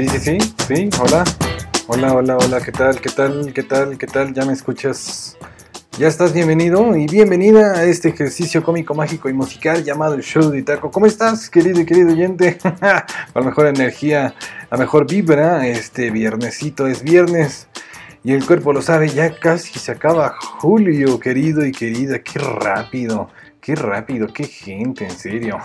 Sí, sí, sí, sí, hola. Hola, hola, hola, ¿qué tal? ¿Qué tal? ¿Qué tal? ¿Qué tal? ¿Ya me escuchas? Ya estás bienvenido y bienvenida a este ejercicio cómico, mágico y musical llamado el Show de Taco. ¿Cómo estás, querido y querido oyente? la mejor energía, la mejor vibra. Este viernesito es viernes y el cuerpo lo sabe, ya casi se acaba julio, querido y querida. Qué rápido. Rápido, qué gente, en serio.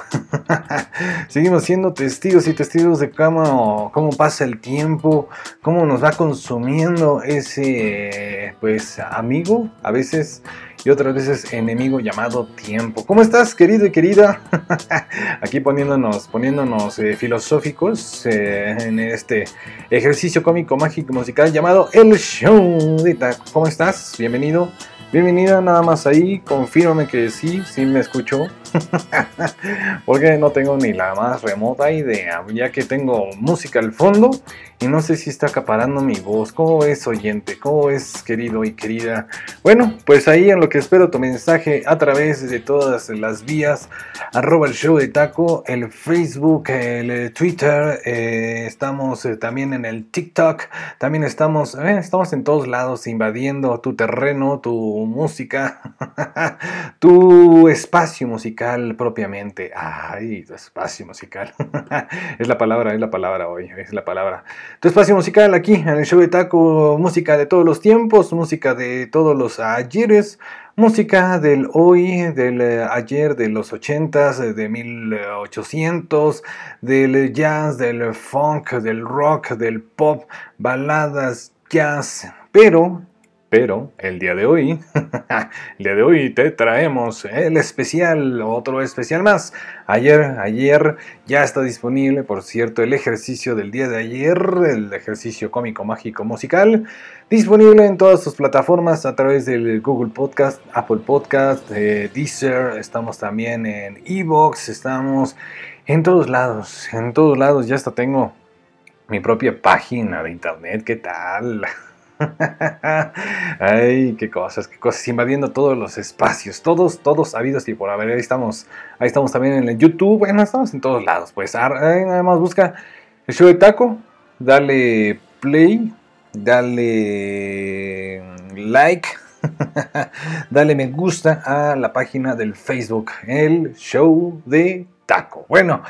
Seguimos siendo testigos y testigos de cómo, cómo pasa el tiempo, cómo nos va consumiendo ese, pues, amigo, a veces y otras veces enemigo llamado tiempo. ¿Cómo estás, querido y querida? Aquí poniéndonos, poniéndonos eh, filosóficos eh, en este ejercicio cómico, mágico, musical llamado El Show ¿Cómo estás? Bienvenido. Bienvenida nada más ahí, confírmame que sí, sí me escuchó. Porque no tengo ni la más remota idea, ya que tengo música al fondo y no sé si está acaparando mi voz. ¿Cómo es oyente? ¿Cómo es querido y querida? Bueno, pues ahí en lo que espero tu mensaje a través de todas las vías, arroba el show de taco, el Facebook, el eh, Twitter, eh, estamos eh, también en el TikTok, también estamos, estamos en todos lados invadiendo tu terreno, tu música, tu espacio musical propiamente. Ay, tu espacio musical. es la palabra, es la palabra hoy, es la palabra. Tu espacio musical aquí en el show de Taco, música de todos los tiempos, música de todos los ayeres, música del hoy, del eh, ayer, de los 80s, de 1800, del jazz, del funk, del rock, del pop, baladas, jazz, pero pero el día de hoy, el día de hoy te traemos el especial, otro especial más. Ayer, ayer ya está disponible, por cierto, el ejercicio del día de ayer, el ejercicio cómico, mágico, musical, disponible en todas sus plataformas a través del Google Podcast, Apple Podcast, eh, Deezer, estamos también en Evox, estamos en todos lados, en todos lados, ya hasta tengo mi propia página de internet, ¿qué tal? Ay, qué cosas, qué cosas, invadiendo todos los espacios, todos, todos habidos y por haber. Ahí estamos, ahí estamos también en el YouTube, bueno, estamos en todos lados. Pues nada más busca el show de taco, dale play, dale like, dale me gusta a la página del Facebook, el show de taco. Bueno.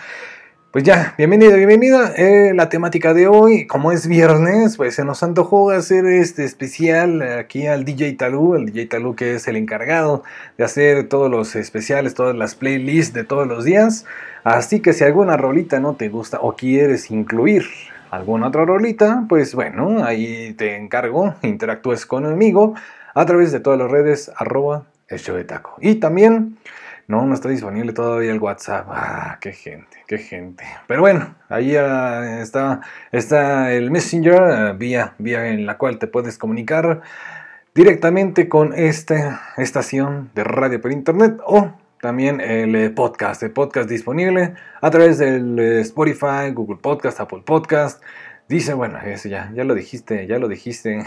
Pues ya, bienvenido, bienvenida. Eh, la temática de hoy, como es viernes, pues se nos antojó hacer este especial aquí al DJ Talú, el DJ Talú que es el encargado de hacer todos los especiales, todas las playlists de todos los días. Así que si alguna rolita no te gusta o quieres incluir alguna otra rolita, pues bueno, ahí te encargo, interactúes conmigo a través de todas las redes arroba el show de taco. Y también no, no está disponible todavía el WhatsApp. Ah, qué gente, qué gente. Pero bueno, ahí ah, está, está el Messenger, ah, vía, vía en la cual te puedes comunicar directamente con esta estación de radio por internet o también el eh, podcast, el podcast disponible a través del eh, Spotify, Google Podcast, Apple Podcast, Dice, bueno, eso ya, ya lo dijiste, ya lo dijiste.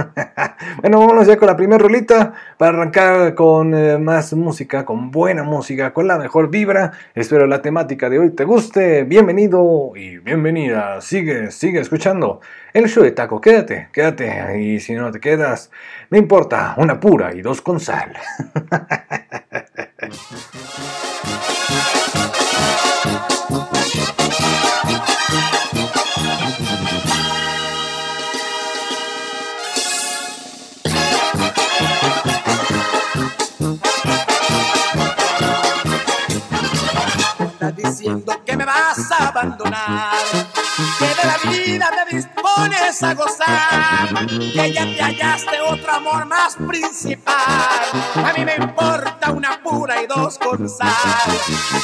bueno, vámonos ya con la primera rolita para arrancar con eh, más música, con buena música, con la mejor vibra. Espero la temática de hoy te guste. Bienvenido y bienvenida. Sigue, sigue escuchando el show de taco. Quédate, quédate. Y si no te quedas, no importa, una pura y dos con sal. Que ya te hallaste otro amor más principal. A mí me importa una pura y dos con sal.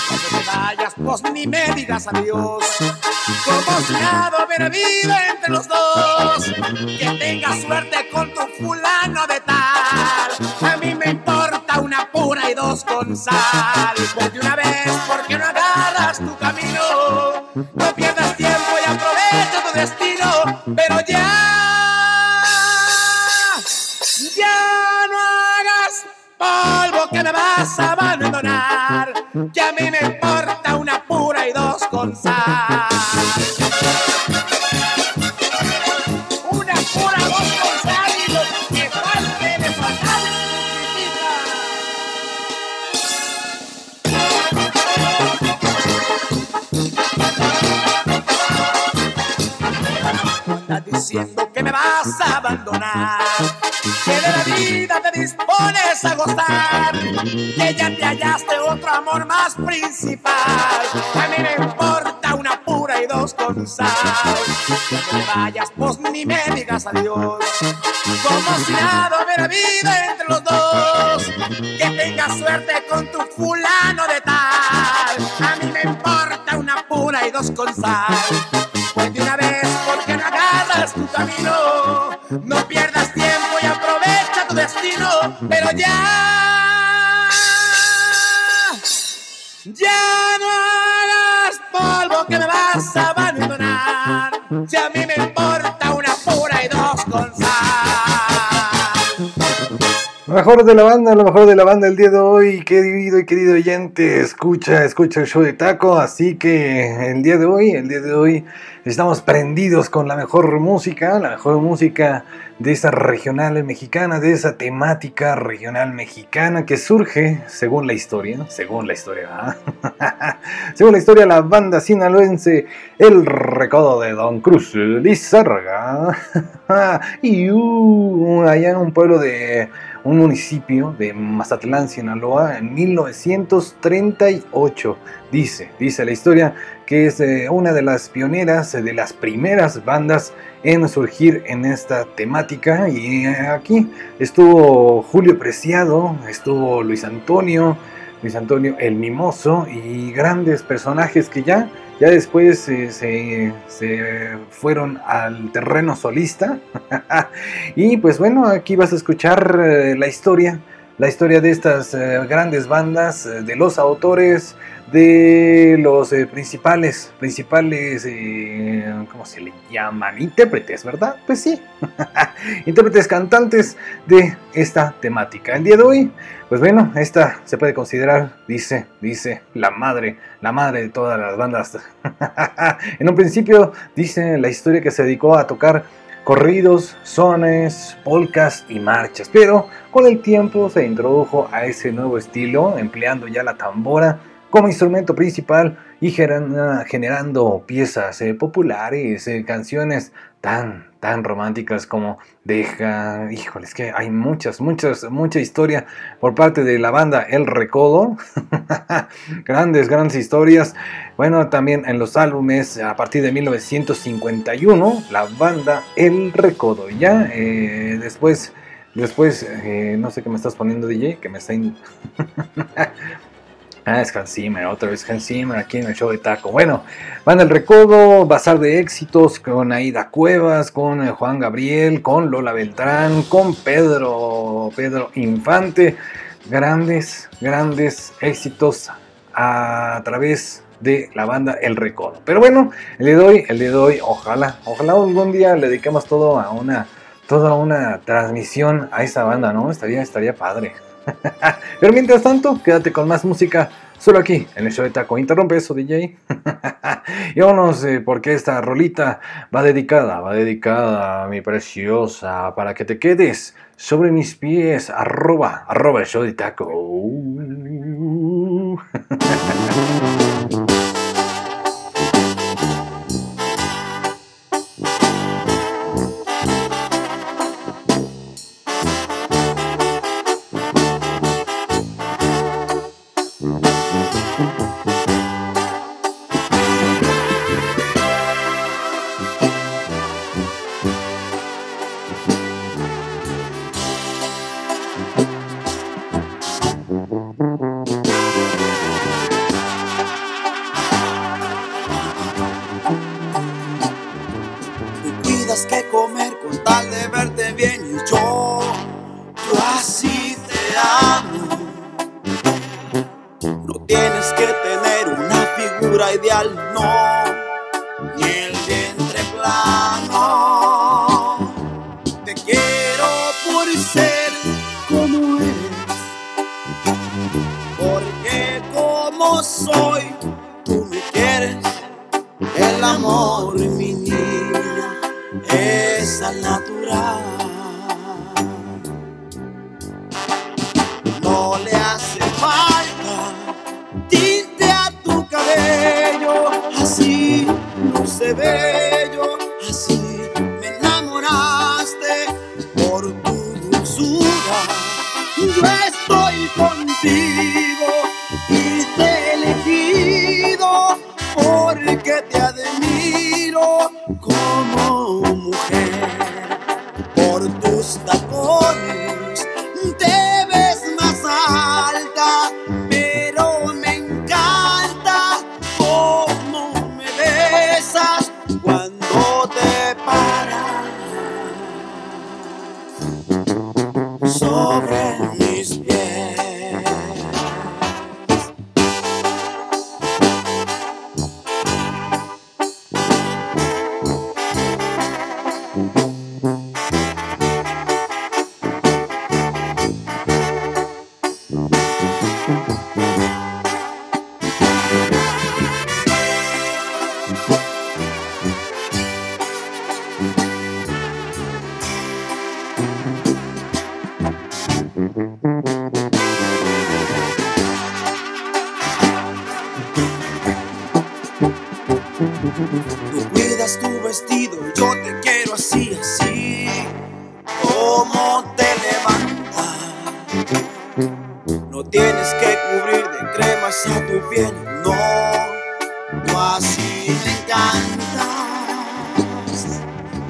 Cuando te vayas, pues ni me digas adiós. Como si nada hubiera vida entre los dos. Que tengas suerte con tu fulano de tal. A mí me importa una pura y dos con sal. De una vez, otro amor más principal. A mí me importa una pura y dos con sal. No te vayas, pues ni me digas adiós. Como si nada hubiera vida entre los dos. Que tengas suerte con tu fulano mejor de la banda, lo mejor de la banda el día de hoy, querido y querido oyente, escucha, escucha el show de Taco, así que el día de hoy, el día de hoy estamos prendidos con la mejor música, la mejor música de esa regional mexicana, de esa temática regional mexicana que surge, según la historia, según la historia, según la historia, la banda sinaloense El Recodo de Don Cruz Lizarga, y uh, allá en un pueblo de un municipio de Mazatlán, Sinaloa, en 1938. Dice, dice la historia que es eh, una de las pioneras, eh, de las primeras bandas en surgir en esta temática. Y eh, aquí estuvo Julio Preciado, estuvo Luis Antonio, Antonio el Mimoso y grandes personajes que ya, ya después eh, se, se fueron al terreno solista. y pues bueno, aquí vas a escuchar eh, la historia, la historia de estas eh, grandes bandas, eh, de los autores, de los eh, principales, principales, ¿cómo se le llaman? Intérpretes, ¿verdad? Pues sí, intérpretes cantantes de esta temática. El día de hoy, pues bueno, esta se puede considerar, dice, dice, la madre, la madre de todas las bandas. en un principio, dice la historia que se dedicó a tocar corridos, sones, polcas y marchas, pero con el tiempo se introdujo a ese nuevo estilo, empleando ya la tambora como instrumento principal y geran- generando piezas eh, populares, eh, canciones tan, tan románticas como Deja, híjole, es que hay muchas, muchas, mucha historia por parte de la banda El Recodo, grandes, grandes historias. Bueno, también en los álbumes a partir de 1951, la banda El Recodo, ya eh, después... Después, eh, no sé qué me estás poniendo, DJ, que me está... Ah, es Hans Zimmer, otra vez Hans Zimmer aquí en el show de Taco. Bueno, van el recodo, bazar de éxitos con Aida Cuevas, con Juan Gabriel, con Lola Beltrán, con Pedro, Pedro Infante. Grandes, grandes éxitos a través de la banda El Recodo. Pero bueno, el día de hoy, ojalá, ojalá algún día le dediquemos todo a una, toda una transmisión a esa banda, ¿no? Estaría, estaría padre. Pero mientras tanto, quédate con más música solo aquí en el show de Taco. Interrumpe eso, DJ. y vámonos, eh, porque esta rolita va dedicada, va dedicada a mi preciosa, para que te quedes sobre mis pies, arroba, arroba el show de Taco.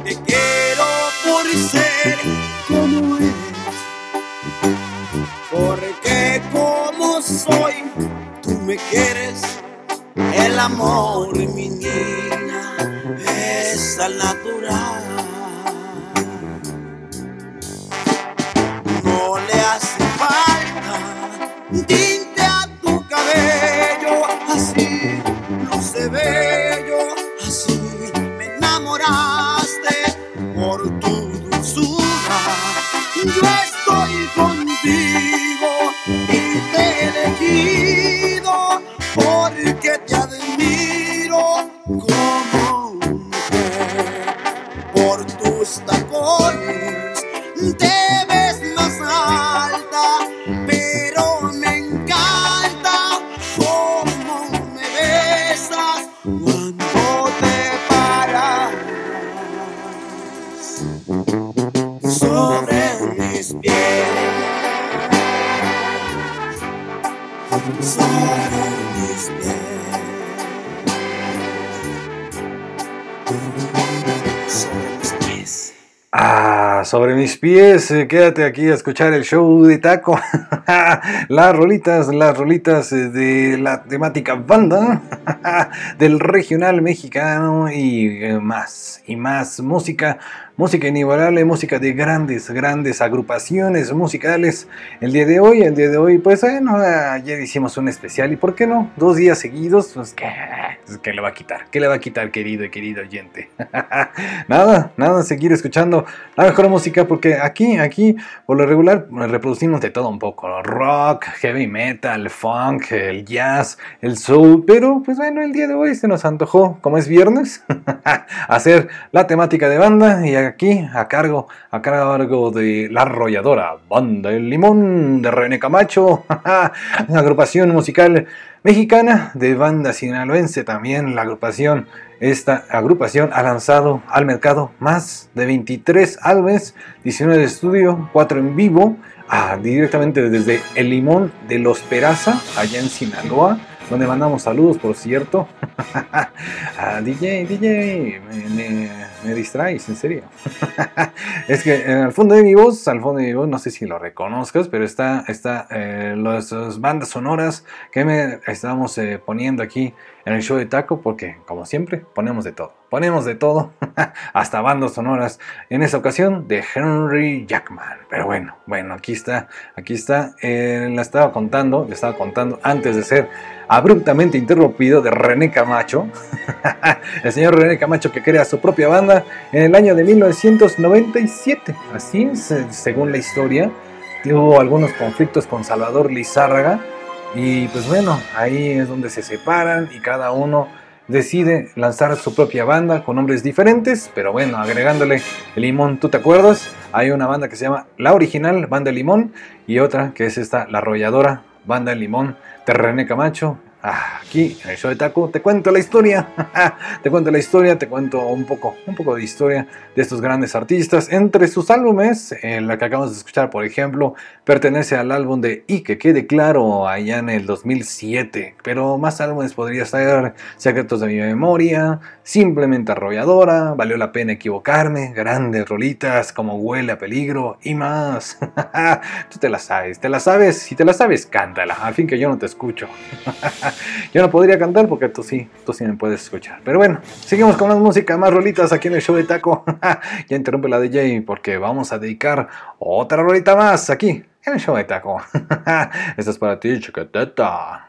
Te quiero por ser como eres. Porque como soy, tú me quieres. El amor, mi niña, sobre mis pies, eh, quédate aquí a escuchar el show de Taco. las rolitas, las rolitas eh, de la temática banda del regional mexicano y eh, más, y más música, música inigualable, música de grandes, grandes agrupaciones musicales. El día de hoy, el día de hoy, pues bueno, ayer hicimos un especial y ¿por qué no? Dos días seguidos, pues ¿qué, ¿qué le va a quitar? ¿Qué le va a quitar, querido y querido oyente? nada, nada, seguir escuchando la mejor música porque aquí, aquí, por lo regular, reproducimos de todo un poco, rock, heavy metal, funk, el jazz, el soul, pero pues bueno, el día de hoy se nos antojó, como es viernes, hacer la temática de banda y aquí a cargo, a cargo de la arrolladora Banda El Limón de René Camacho, una agrupación musical mexicana de banda sinaloense también, la agrupación esta agrupación ha lanzado al mercado más de 23 álbumes, 19 de estudio, 4 en vivo, ah, directamente desde El Limón de Los Peraza, allá en Sinaloa, donde mandamos saludos, por cierto. ah, DJ, DJ, me, me, me, distraes, en serio. es que eh, al fondo de mi voz, al fondo de mi voz, no sé si lo reconozcas, pero está, está eh, las bandas sonoras que me estamos eh, poniendo aquí en el show de Taco, porque como siempre, ponemos de todo. Ponemos de todo, hasta bandas sonoras. En esta ocasión de Henry Jackman. Pero bueno, bueno, aquí está, aquí está. Eh, la estaba contando, le estaba contando antes de ser abruptamente interrumpido de René Camacho. el señor René Camacho que crea su propia banda en el año de 1997. Así es, según la historia. Tuvo algunos conflictos con Salvador Lizárraga. Y pues bueno, ahí es donde se separan y cada uno decide lanzar su propia banda con nombres diferentes, pero bueno, agregándole limón, ¿tú te acuerdas? Hay una banda que se llama La Original, Banda Limón, y otra que es esta, La Arrolladora, Banda Limón, de René Camacho. Aquí en el show de Taco te cuento la historia, te cuento la historia, te cuento un poco, un poco de historia de estos grandes artistas. Entre sus álbumes, en la que acabamos de escuchar, por ejemplo, pertenece al álbum de Y que quede claro allá en el 2007. Pero más álbumes podría ser Secretos de mi memoria, Simplemente arrolladora, Valió la pena equivocarme, grandes rolitas como Huele a peligro y más. Tú te la sabes, te la sabes, si te la sabes, cántala. Al fin que yo no te escucho. Yo no podría cantar porque tú sí, tú sí me puedes escuchar. Pero bueno, seguimos con más música, más rolitas aquí en el show de Taco. ya interrumpe la DJ porque vamos a dedicar otra rolita más aquí en el show de Taco. Esta es para ti, chiquiteta.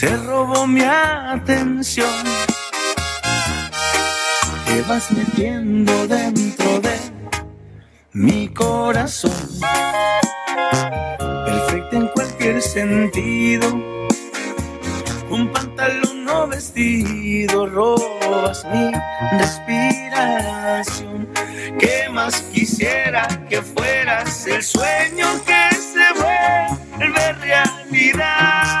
se robó mi atención. Te vas metiendo dentro de mi corazón. Perfecto en cualquier sentido. Un pantalón o vestido, robas mi respiración. ¿Qué más quisiera que fueras el sueño que se vuelve realidad?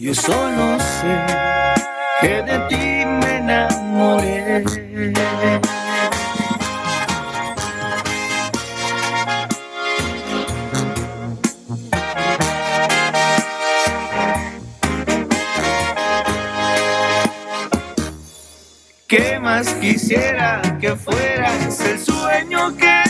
Yo solo sé que de ti me enamoré. ¿Qué más quisiera que fueras el sueño que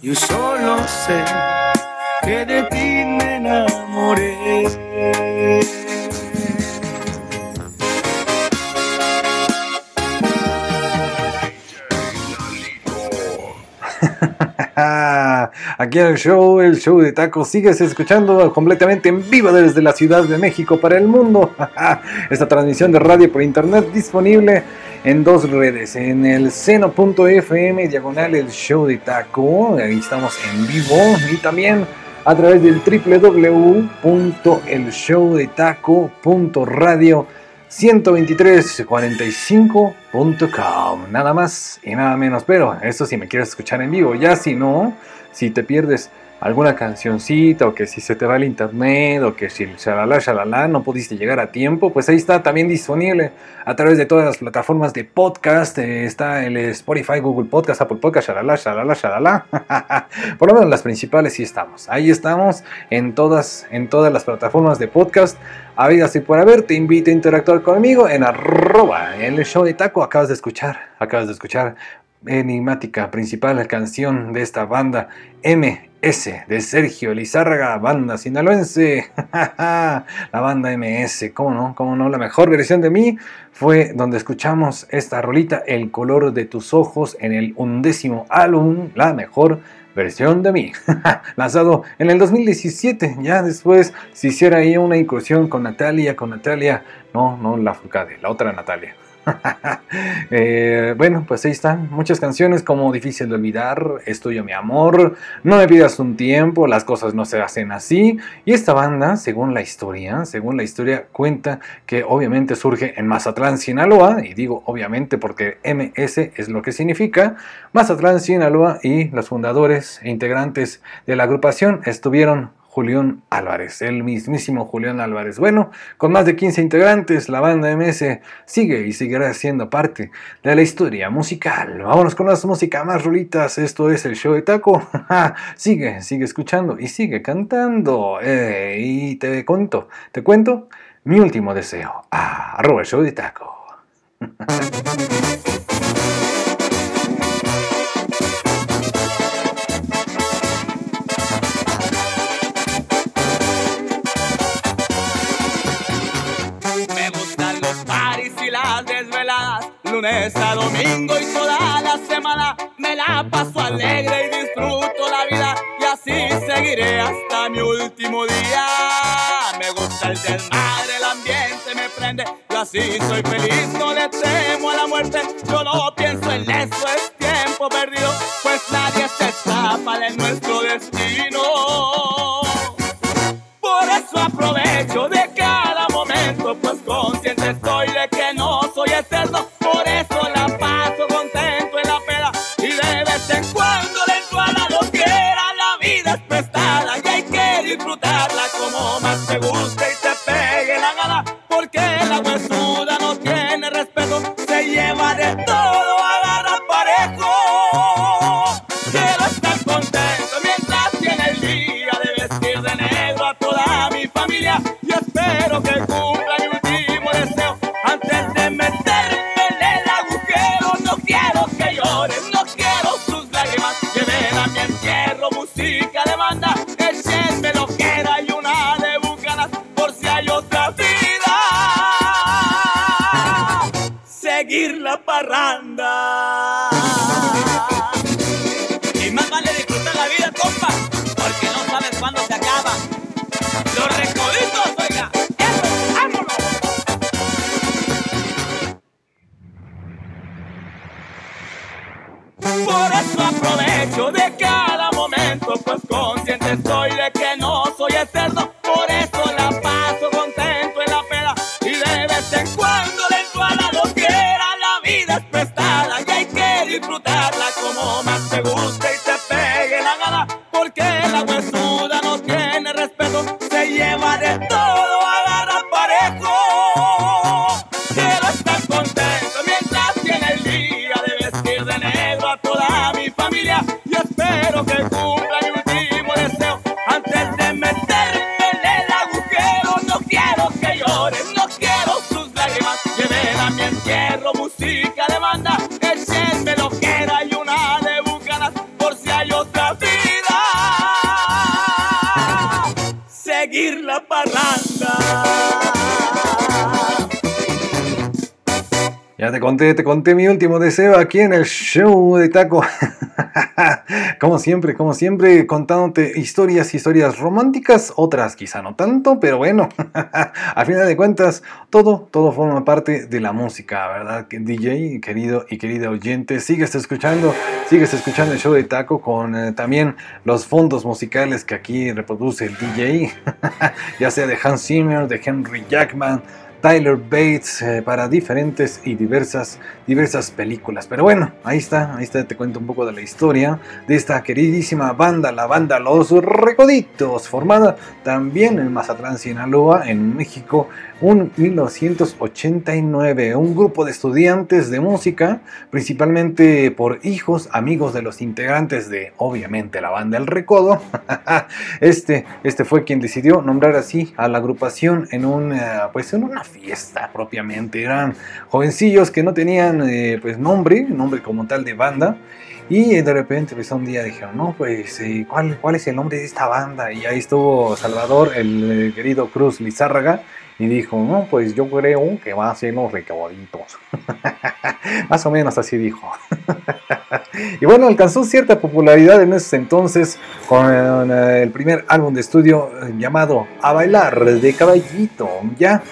Yo solo sé que de ti me enamoré. Aquí el show, el show de tacos, sigues escuchando completamente en vivo desde la Ciudad de México para el mundo. Esta transmisión de radio por internet disponible en dos redes, en el seno.fm diagonal el show de taco, ahí estamos en vivo y también a través del www.elshowdetaco.radio 12345.com. Nada más y nada menos. Pero eso si me quieres escuchar en vivo. Ya si no, si te pierdes alguna cancioncita o que si se te va el internet o que si shalala shalala no pudiste llegar a tiempo, pues ahí está también disponible a través de todas las plataformas de podcast. Eh, está el Spotify, Google Podcast, Apple Podcast, shalala shalala shalala. Por lo menos las principales sí estamos. Ahí estamos en todas en todas las plataformas de podcast. Habidas y por haber, te invito a interactuar conmigo en arroba en el show de taco. Acabas de escuchar, acabas de escuchar enigmática principal canción de esta banda MS de Sergio Lizárraga, banda sinaloense. la banda MS, ¿cómo no? ¿Cómo no? La mejor versión de mí fue donde escuchamos esta rolita, El color de tus ojos, en el undécimo álbum, la mejor versión de mí, lanzado en el 2017. Ya después se hiciera ahí una incursión con Natalia, con Natalia, no, no la Furcade, la otra Natalia. Eh, bueno, pues ahí están muchas canciones como Difícil de olvidar, Es tuyo mi amor, No me pidas un tiempo, Las cosas no se hacen así. Y esta banda, según la historia, según la historia, cuenta que obviamente surge en Mazatlán, Sinaloa, y digo obviamente porque MS es lo que significa. Mazatlán, Sinaloa y los fundadores e integrantes de la agrupación estuvieron Julián Álvarez, el mismísimo Julián Álvarez. Bueno, con más de 15 integrantes, la banda MS sigue y seguirá siendo parte de la historia musical. Vámonos con las músicas más rulitas. Esto es el show de Taco. sigue, sigue escuchando y sigue cantando. Y te cuento, te cuento mi último deseo. Ah, arroba el show de Taco. lunes domingo y toda la semana me la paso alegre y disfruto la vida y así seguiré hasta mi último día. Me gusta el desmadre, el ambiente me prende, yo así soy feliz, no le temo a la muerte, yo no pienso en eso, es tiempo perdido, pues nadie se escapa de nuestro destino. Por eso aprovecho de espero que cumpla mi último deseo antes de meterme en el agujero. No quiero que lloren, no quiero sus lágrimas, lleven a mi entierro música de banda. la parranda. Y más vale disfrutar la vida, compa, Por eso aprovecho de cada momento, pues consciente estoy de que no soy eterno. Conté, te conté mi último deseo aquí en el show de Taco. como siempre, como siempre, contándote historias, historias románticas, otras quizá no tanto, pero bueno, a final de cuentas, todo, todo forma parte de la música, ¿verdad? DJ, querido y querida oyente, sigues escuchando, sigues escuchando el show de Taco con eh, también los fondos musicales que aquí reproduce el DJ, ya sea de Hans Zimmer, de Henry Jackman, Tyler Bates eh, para diferentes y diversas, diversas películas. Pero bueno, ahí está, ahí está, te cuento un poco de la historia de esta queridísima banda, la banda Los Recoditos, formada también en Mazatlán, Sinaloa, en México, un 1989, un grupo de estudiantes de música, principalmente por hijos, amigos de los integrantes de, obviamente, la banda El Recodo. Este, este fue quien decidió nombrar así a la agrupación en, un, eh, pues en una fiesta propiamente. Eran jovencillos que no tenían eh, pues nombre, nombre como tal de banda. Y de repente, pues un día dijeron, no, pues, eh, ¿cuál, ¿cuál es el nombre de esta banda? Y ahí estuvo Salvador, el querido Cruz Lizárraga, y dijo, no, pues yo creo que va a ser los recabaditos. Más o menos así dijo. y bueno, alcanzó cierta popularidad en ese entonces con eh, el primer álbum de estudio eh, llamado A Bailar de Caballito. Ya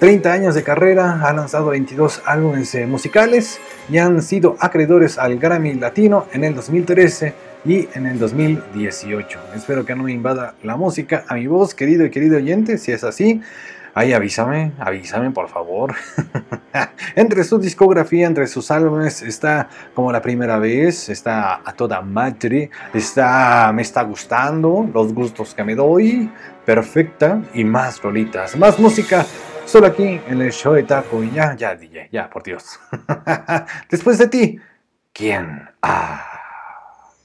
30 años de carrera, ha lanzado 22 álbumes eh, musicales y han sido acreedores al Grammy Latino en el 2013 y en el 2018. Espero que no me invada la música a mi voz, querido y querido oyente. Si es así, Ay, avísame, avísame por favor. entre su discografía, entre sus álbumes, está como la primera vez, está a toda madre, está me está gustando, los gustos que me doy, perfecta y más rolitas, más música. Solo aquí en el show de Taco y ya, ya, DJ, ya, por Dios. Después de ti, ¿quién? Ah.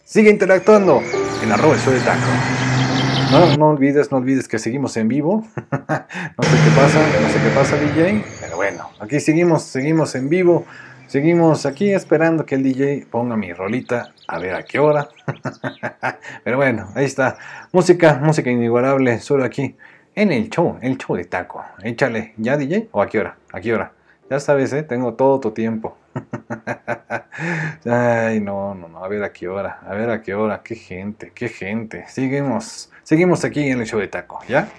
Sigue interactuando en arroba el show de Taco. No, no olvides, no olvides que seguimos en vivo. no sé qué pasa, no sé qué pasa, DJ. Pero bueno, aquí seguimos, seguimos en vivo. Seguimos aquí esperando que el DJ ponga mi rolita a ver a qué hora. Pero bueno, ahí está. Música, música inigualable, solo aquí en el show, el show de taco. Échale, ¿ya DJ? ¿O a qué hora? ¿A qué hora? Ya sabes, ¿eh? Tengo todo tu tiempo. Ay, no, no, no. A ver a qué hora. A ver a qué hora. Qué gente, qué gente. Seguimos, seguimos aquí en el show de taco, ¿ya?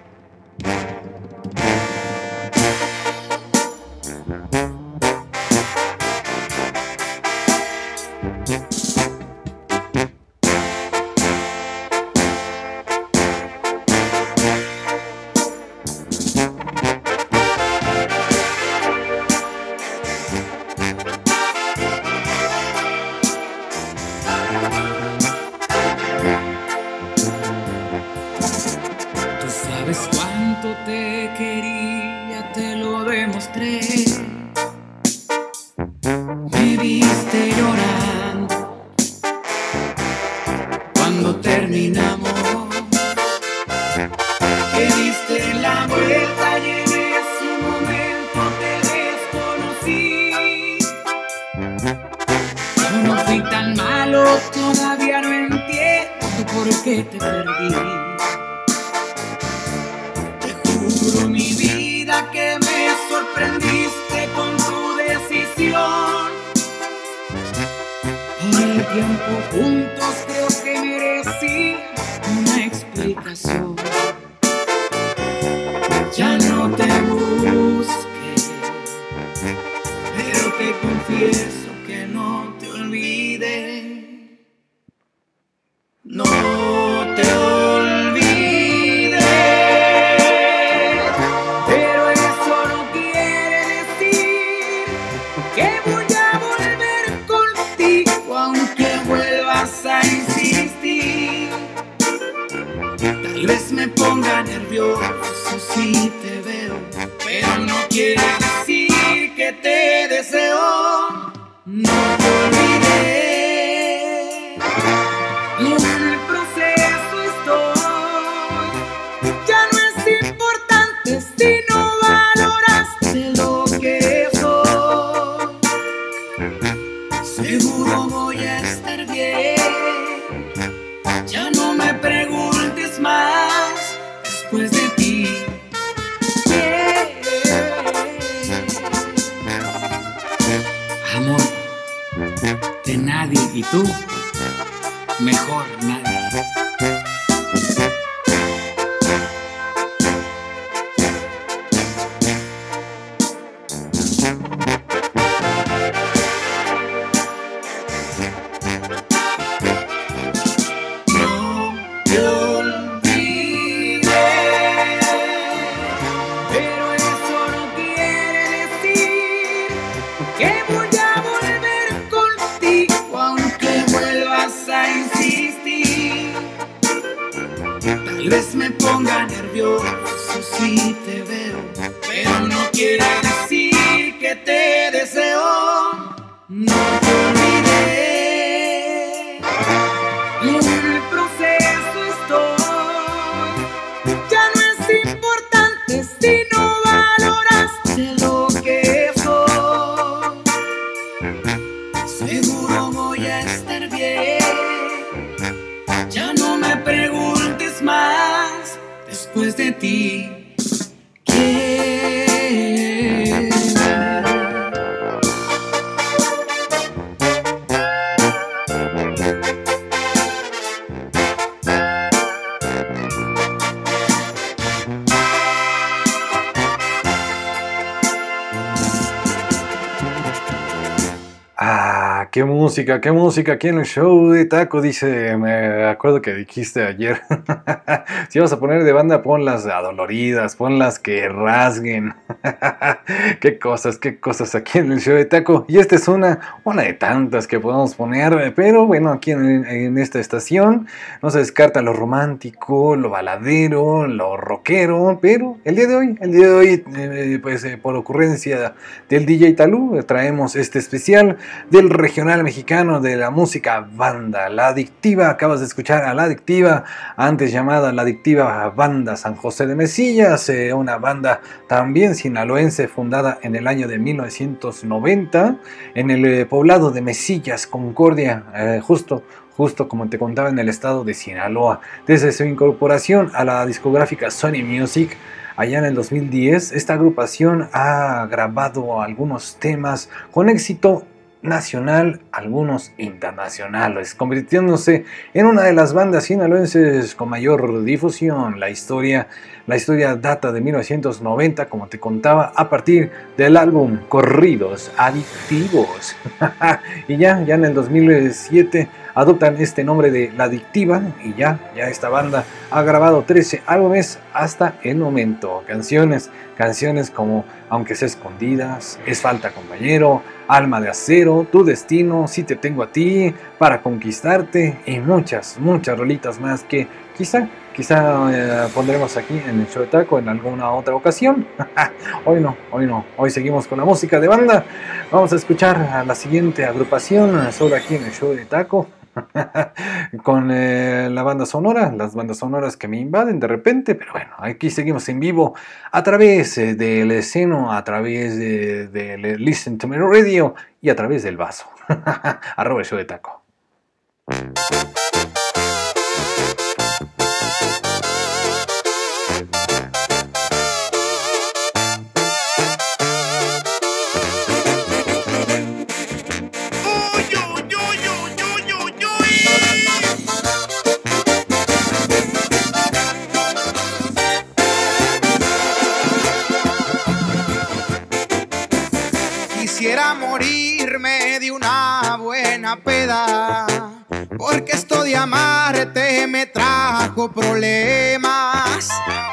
Música, qué música aquí en el show de Taco, dice, me acuerdo que dijiste ayer, si vas a poner de banda, ponlas adoloridas, ponlas que rasguen, qué cosas, qué cosas aquí en el show de Taco, y esta es una, una de tantas que podemos poner, pero bueno, aquí en, en esta estación no se descarta lo romántico, lo baladero, lo rockero, pero el día de hoy, el día de hoy, eh, pues eh, por ocurrencia del DJ Talú, traemos este especial del regional mexicano de la música banda, la adictiva, acabas de escuchar a la adictiva, antes llamada la adictiva banda San José de Mesillas, eh, una banda también sinaloense fundada en el año de 1990 en el eh, poblado de Mesillas, Concordia, eh, justo justo como te contaba en el estado de Sinaloa. Desde su incorporación a la discográfica Sony Music, allá en el 2010, esta agrupación ha grabado algunos temas con éxito nacional, algunos internacionales, convirtiéndose en una de las bandas sinaloenses con mayor difusión. La historia, la historia data de 1990, como te contaba, a partir del álbum Corridos Adictivos. y ya, ya en el 2007 adoptan este nombre de La Adictiva y ya, ya esta banda ha grabado 13 álbumes hasta el momento. Canciones, canciones como Aunque sea escondidas, Es falta compañero, Alma de acero, Tu destino, Si te tengo a ti, Para conquistarte y muchas, muchas rolitas más que quizá, quizá eh, pondremos aquí en el show de taco en alguna otra ocasión. hoy no, hoy no, hoy seguimos con la música de banda. Vamos a escuchar a la siguiente agrupación solo aquí en el show de taco. con eh, la banda sonora, las bandas sonoras que me invaden de repente, pero bueno, aquí seguimos en vivo a través eh, del esceno, a través del de, de Listen to Me Radio y a través del vaso. Arroba el de taco. Porque esto de amarte me trajo problemas.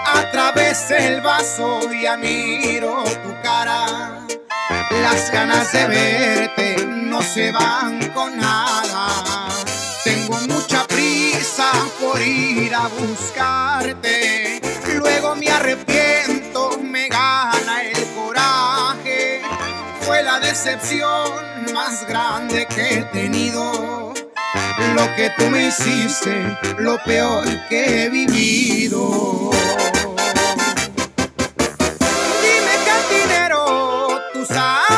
A través del vaso ya miro tu cara, las ganas de verte no se van con nada. Tengo mucha prisa por ir a buscarte, luego me arrepiento, decepción más grande que he tenido. Lo que tú me hiciste, lo peor que he vivido. Dime cantinero, tú sabes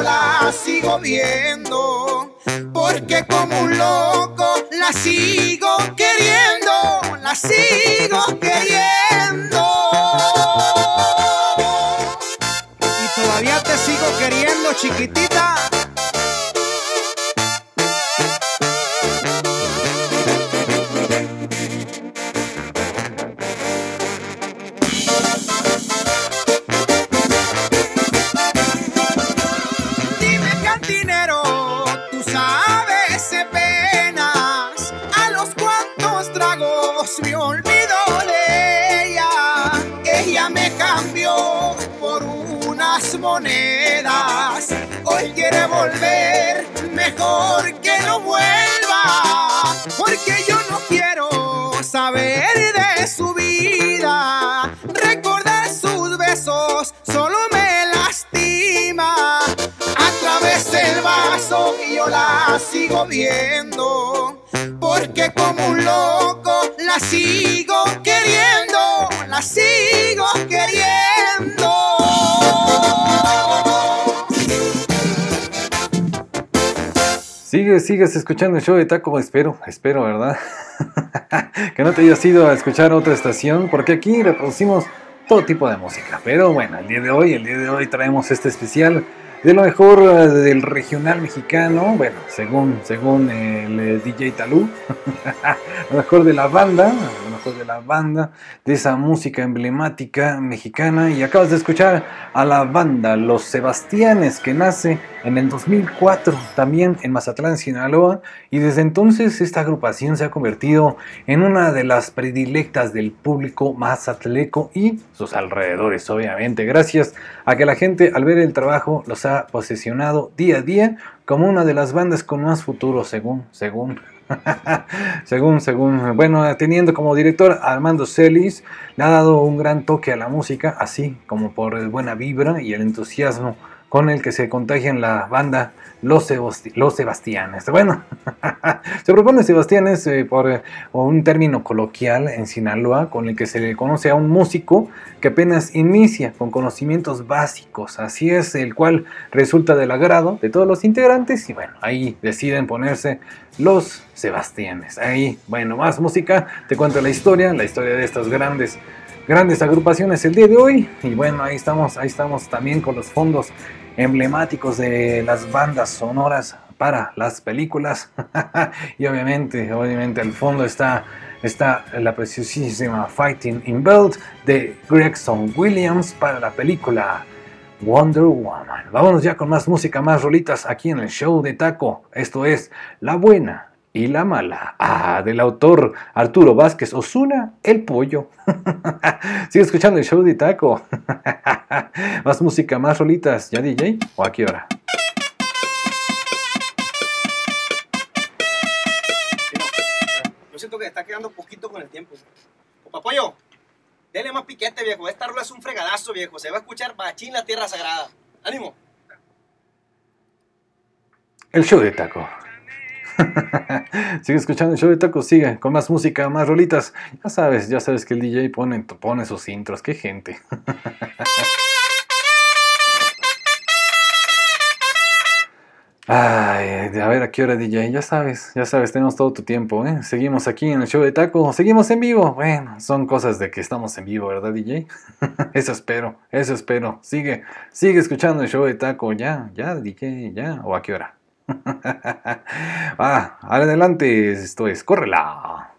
la sigo viendo, porque como un loco la sigo queriendo, la sigo queriendo. Y todavía te sigo queriendo, chiquitita. Quiero saber de su vida. Recordar sus besos solo me lastima. A través del vaso y yo la sigo viendo. Porque como un loco la sigo queriendo, la sigo Sigue, sigues escuchando el show de Taco, espero, espero, ¿verdad? que no te hayas ido a escuchar otra estación, porque aquí reproducimos todo tipo de música. Pero bueno, el día de hoy, el día de hoy traemos este especial de lo mejor eh, del regional mexicano, bueno, según, según el eh, DJ Talú, lo mejor de la banda, lo mejor de la banda, de esa música emblemática mexicana. Y acabas de escuchar a la banda Los Sebastianes, que nace en el 2004, también en Mazatlán, Sinaloa. Y desde entonces esta agrupación se ha convertido en una de las predilectas del público mazatleco y sus alrededores, obviamente, gracias a que la gente al ver el trabajo los ha posesionado día a día como una de las bandas con más futuro, según, según, según, según, bueno, teniendo como director a Armando Celis, le ha dado un gran toque a la música, así como por buena vibra y el entusiasmo con el que se contagia en la banda Los, los Sebastianes. Bueno, se propone Sebastianes eh, por eh, un término coloquial en Sinaloa con el que se le conoce a un músico que apenas inicia con conocimientos básicos, así es, el cual resulta del agrado de todos los integrantes y bueno, ahí deciden ponerse los Sebastianes. Ahí, bueno, más música, te cuento la historia, la historia de estas grandes grandes agrupaciones el día de hoy y bueno ahí estamos ahí estamos también con los fondos emblemáticos de las bandas sonoras para las películas y obviamente obviamente al fondo está está la preciosísima Fighting in Belt de Gregson Williams para la película Wonder Woman. Vámonos ya con más música, más rolitas aquí en el show de Taco. Esto es La Buena, y la mala. Ah, del autor Arturo Vázquez Osuna, El Pollo. Sigue escuchando el show de Taco. más música, más rolitas. ¿Ya DJ? ¿O a qué hora? Yo siento que está quedando poquito con el tiempo. Opa, pollo, dele más piquete, viejo. Esta rola es un fregadazo, viejo. Se va a escuchar bachín la tierra sagrada. ¡Ánimo! El show de Taco. sigue escuchando el show de tacos, sigue con más música, más rolitas. Ya sabes, ya sabes que el DJ pone, pone sus intros, qué gente. Ay, a ver a qué hora DJ, ya sabes, ya sabes, tenemos todo tu tiempo, ¿eh? Seguimos aquí en el show de taco, seguimos en vivo. Bueno, son cosas de que estamos en vivo, ¿verdad, DJ? eso espero, eso espero. Sigue, sigue escuchando el show de taco, ya, ya, DJ, ya, o a qué hora. ah, adelante, esto es, córrela.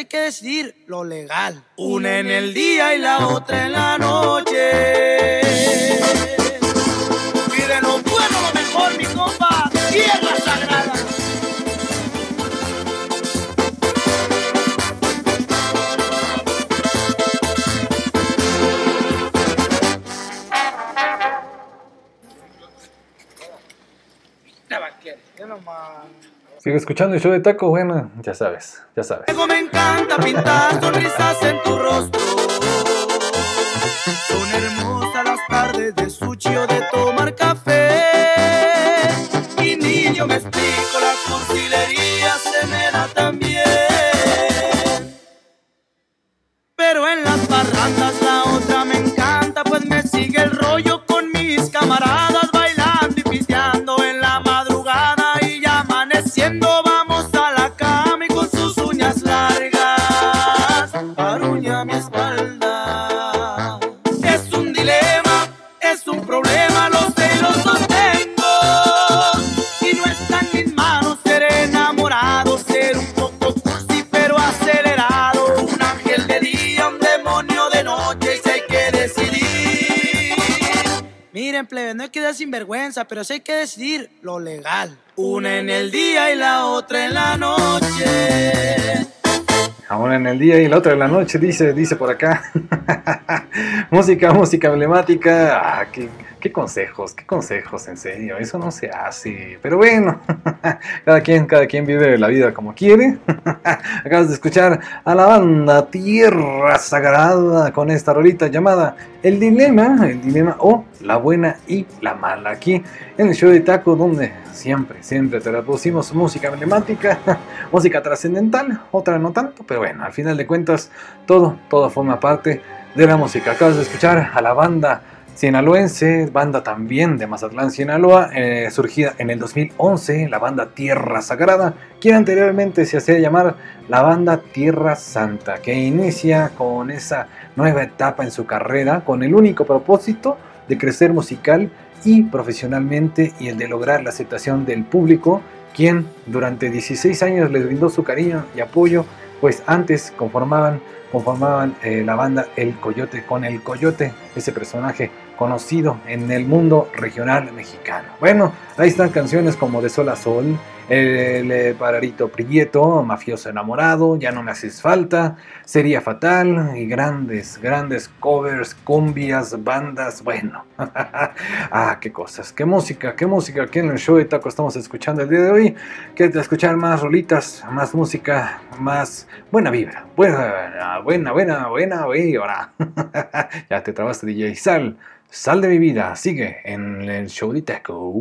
Hay que decidir lo legal. Una en el día y la otra en la escuchando el show de Taco, bueno, ya sabes, ya sabes. Me encanta pintar sonrisas en tu rostro. Son hermosas pero sí hay que decidir lo legal. Una en el día y la otra en la noche. Ahora en el día y la otra en la noche, dice, dice por acá. música, música emblemática. Ah, qué, qué consejos, qué consejos, en serio. Eso no se hace. Pero bueno, cada quien, cada quien vive la vida como quiere. Acabas de escuchar a la banda Tierra Sagrada con esta rolita llamada El Dilema, el Dilema o La Buena y la Mala. Aquí en el show de Taco, donde siempre, siempre te la pusimos música emblemática, música trascendental, otra no tanto, pero bueno, al final de cuentas, todo, todo forma parte de la música. Acabas de escuchar a la banda sinaloense, banda también de Mazatlán, Sinaloa, eh, surgida en el 2011, la banda Tierra Sagrada, quien anteriormente se hacía llamar la banda Tierra Santa, que inicia con esa nueva etapa en su carrera, con el único propósito de crecer musical y profesionalmente y el de lograr la aceptación del público, quien durante 16 años les brindó su cariño y apoyo, pues antes conformaban, conformaban eh, la banda El Coyote con El Coyote, ese personaje conocido en el mundo regional mexicano. Bueno, ahí están canciones como De Sol a Sol, El eh, Pararito Prieto, Mafioso Enamorado, Ya no me haces falta, Sería Fatal y grandes, grandes covers, cumbias, bandas, bueno. ah, qué cosas, qué música, qué música aquí en el show de Taco estamos escuchando el día de hoy. Quieres escuchar más rolitas, más música, más buena vibra, buena, buena, buena, buena vibra. ya te trabaste DJ Sal. Sal de mi vida, sigue en el show de Taco.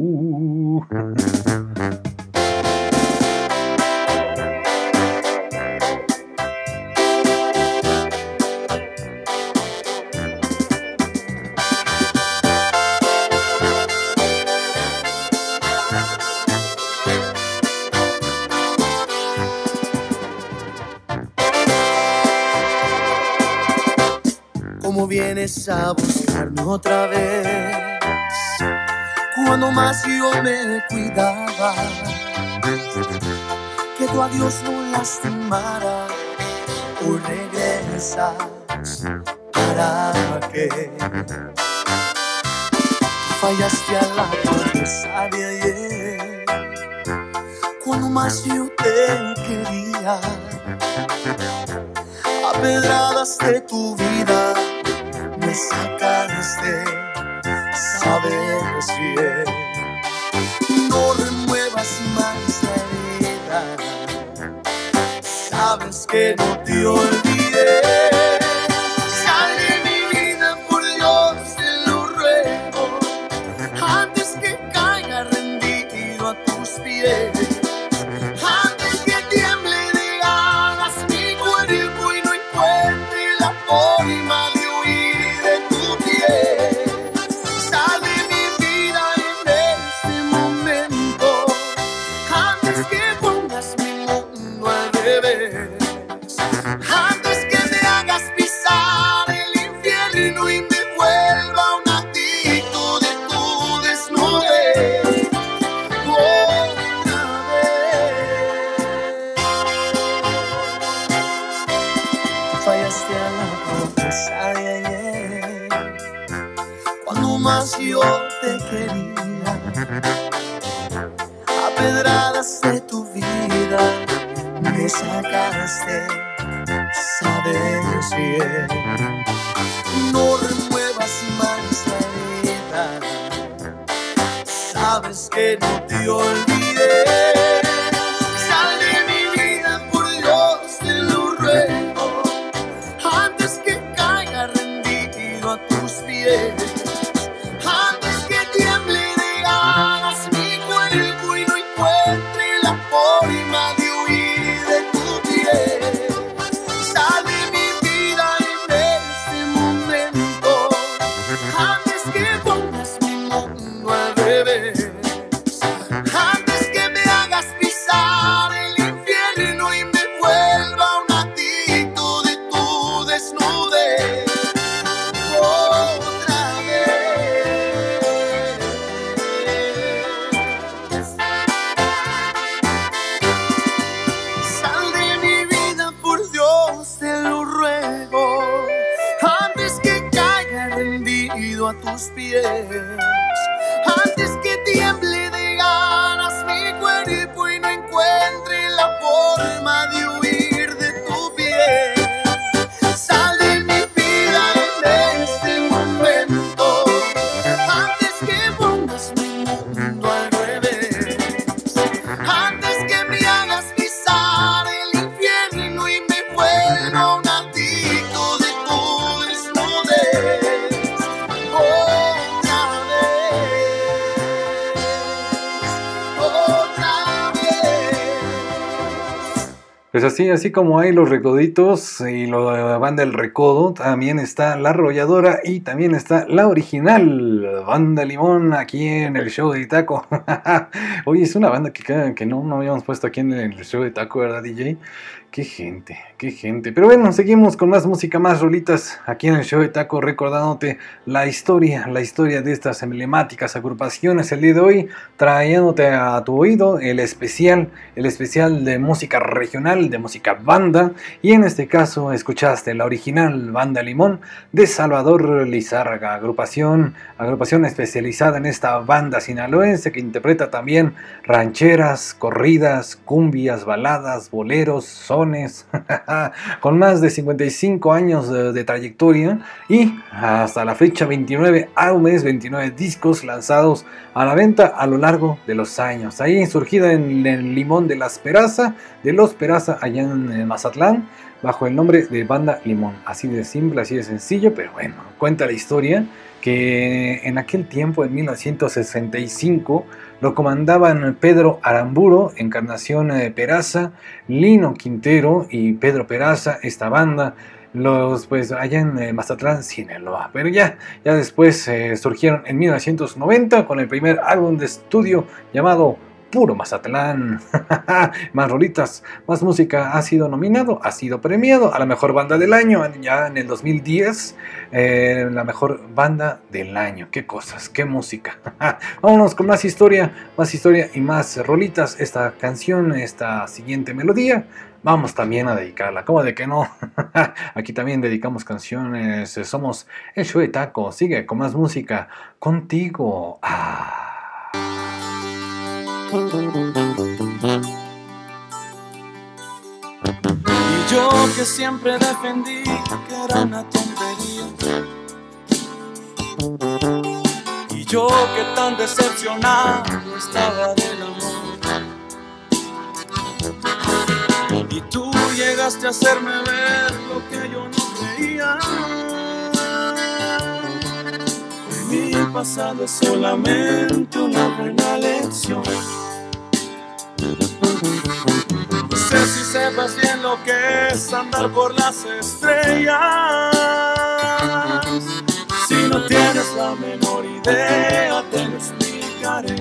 A buscarme otra vez? Cuando más yo me cuidaba, que tu adiós no lastimara, hoy regresas, ¿para qué? Fallaste a la promesa de ayer, cuando más yo te quería a pedradas de tu vida me sacaste, sabes bien. No remuevas más la herida, sabes que no te olvidé. Pues así, así como hay los recoditos y la banda El Recodo, también está la arrolladora y también está la original banda Limón aquí en el show de Taco. Oye, es una banda que, que no, no habíamos puesto aquí en el show de Taco, ¿verdad, DJ? Qué gente, qué gente. Pero bueno, seguimos con más música, más rolitas aquí en el show de Taco, recordándote la historia, la historia de estas emblemáticas agrupaciones el día de hoy, trayéndote a tu oído el especial, el especial de música regional, de música banda, y en este caso escuchaste la original Banda Limón de Salvador Lizárraga, agrupación, agrupación especializada en esta banda sinaloense que interpreta también rancheras, corridas, cumbias, baladas, boleros, con más de 55 años de, trayectoria y hasta la fecha 29 álbumes, 29 discos lanzados a la venta a lo largo de los años. Ahí surgida en el Limón de las Peraza, de los Peraza allá en Mazatlán, bajo el nombre de Banda Limón. Así de simple, así de sencillo, pero bueno, cuenta la historia que en aquel tiempo, en 1965, lo comandaban Pedro Aramburo, Encarnación eh, Peraza, Lino Quintero y Pedro Peraza, esta banda, los pues allá en eh, Mazatlán, Sinaloa. Pero ya, ya después eh, surgieron en 1990 con el primer álbum de estudio llamado Puro Mazatlán. más rolitas, más música. Ha sido nominado, ha sido premiado a la mejor banda del año. Ya en el 2010, eh, la mejor banda del año. Qué cosas, qué música. Vámonos con más historia, más historia y más rolitas. Esta canción, esta siguiente melodía. Vamos también a dedicarla, ¿cómo de que no? Aquí también dedicamos canciones. Somos el show de taco. Sigue con más música contigo. Ah. Y yo que siempre defendí que era una tontería. Y yo que tan decepcionado estaba del amor. Y tú llegaste a hacerme ver lo que yo no creía. Mi pasado es solamente una buena lección. No sé si sepas bien lo que es andar por las estrellas. Si no tienes la menor idea, te lo explicaré.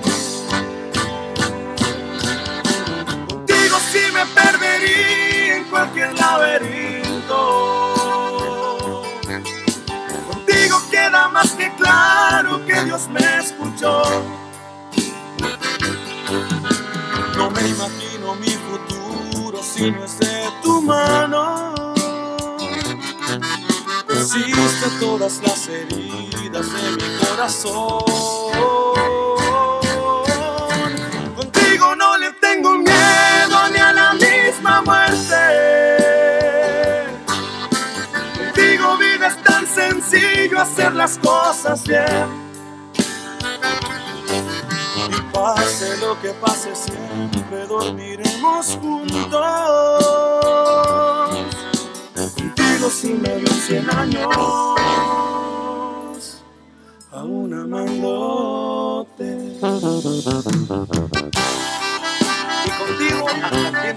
Contigo sí me perdería en cualquier laberinto. Claro que Dios me escuchó. No me imagino mi futuro si no es de tu mano. cosiste todas las heridas de mi corazón. Hacer las cosas bien. Y pase lo que pase, siempre dormiremos juntos. Contigo si me dio cien años, aún amándote. Y contigo hasta el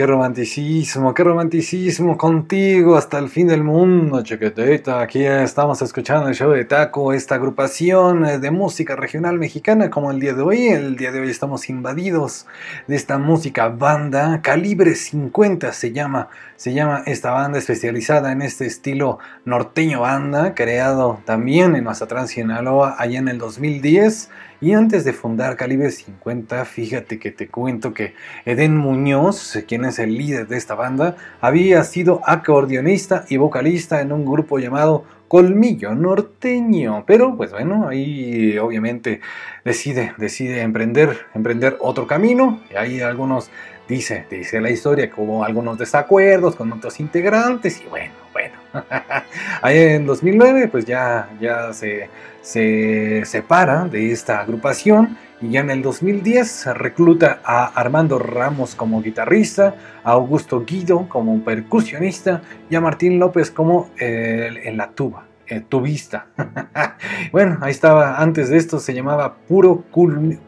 qué romanticismo, qué romanticismo contigo hasta el fin del mundo, chiquitita. Aquí estamos escuchando el show de Taco, esta agrupación eh, de música regional mexicana como el día de hoy. El día de hoy estamos invadidos de esta música banda, Calibre 50 se llama, se llama esta banda especializada en este estilo norteño banda, creado también en Mazatlán, Sinaloa, allá en el 2010. Y antes de fundar Calibre 50, fíjate que te cuento que Eden Muñoz, quien es el líder de esta banda, había sido acordeonista y vocalista en un grupo llamado Colmillo Norteño. Pero pues bueno, ahí obviamente decide, decide emprender, emprender otro camino. Y ahí algunos, dice, dice la historia que hubo algunos desacuerdos con otros integrantes y bueno, bueno. ahí en 2009 pues ya, ya se, se separa de esta agrupación y ya en el 2010 recluta a Armando Ramos como guitarrista, a Augusto Guido como percusionista y a Martín López como en la tuba. Eh, tubista. bueno, ahí estaba, antes de esto se llamaba Puro,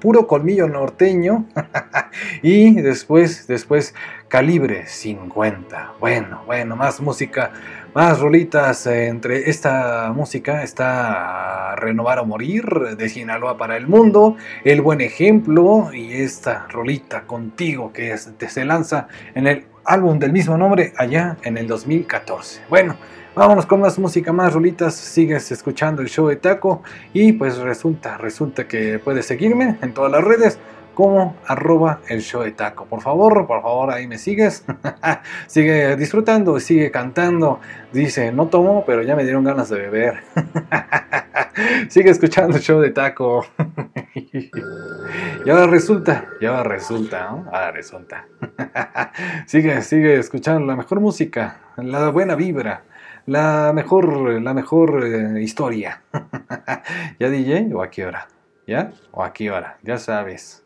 Puro Colmillo Norteño y después, después Calibre 50. Bueno, bueno, más música, más rolitas. eh, entre esta música está Renovar o Morir de Sinaloa para el Mundo, El Buen Ejemplo y esta rolita contigo que es- te se lanza en el álbum del mismo nombre allá en el 2014. Bueno, vámonos con más música, más rolitas. Sigues escuchando el show de Taco y pues resulta, resulta que puedes seguirme en todas las redes como arroba el show de taco. Por favor, por favor, ahí me sigues. sigue disfrutando, sigue cantando. Dice, no tomo, pero ya me dieron ganas de beber. sigue escuchando el show de taco. y ahora resulta, y ahora resulta, ¿no? Ahora resulta. sigue, sigue escuchando la mejor música, la buena vibra. La mejor, la mejor eh, historia. ¿Ya DJ o a qué hora? ¿Ya? ¿O a qué hora? Ya sabes.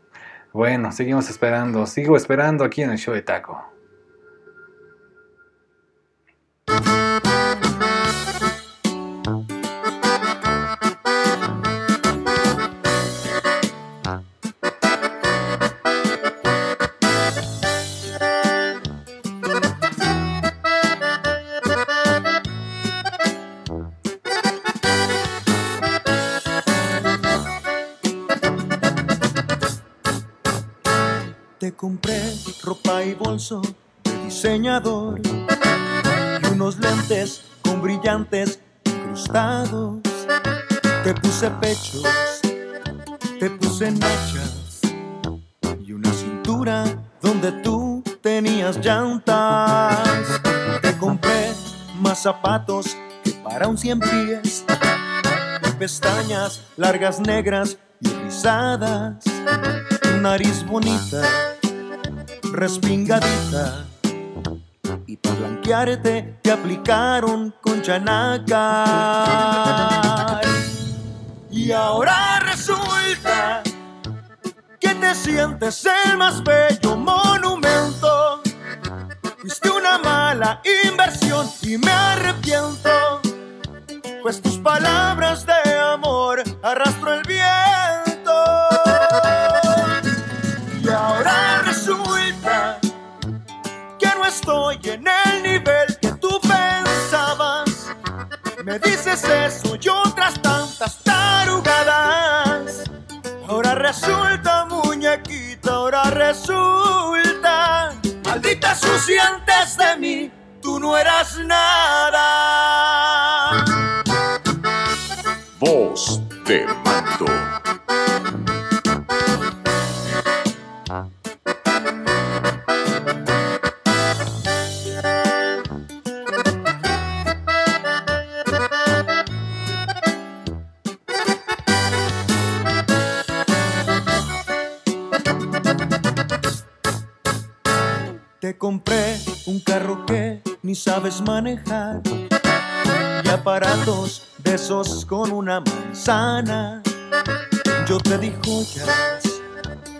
Bueno, seguimos esperando. Sigo esperando aquí en el show de Taco. Y unos lentes con brillantes incrustados. Te puse pechos, te puse nachas y una cintura donde tú tenías llantas. Te compré más zapatos que para un cien pies, pestañas largas negras y rizadas, nariz bonita, respingadita. Blanquearte te aplicaron con chanaca. Y ahora resulta que te sientes el más bello monumento. Fuiste una mala inversión y me arrepiento. Pues tus palabras de amor arrastro el viento. Estoy en el nivel que tú pensabas. Me dices eso y otras tantas tarugadas. Ahora resulta, muñequita, ahora resulta. Maldita sucia antes de mí, tú no eras nada. Voz de mando. Te compré un carro que ni sabes manejar y aparatos de esos con una manzana. Yo te di joyas,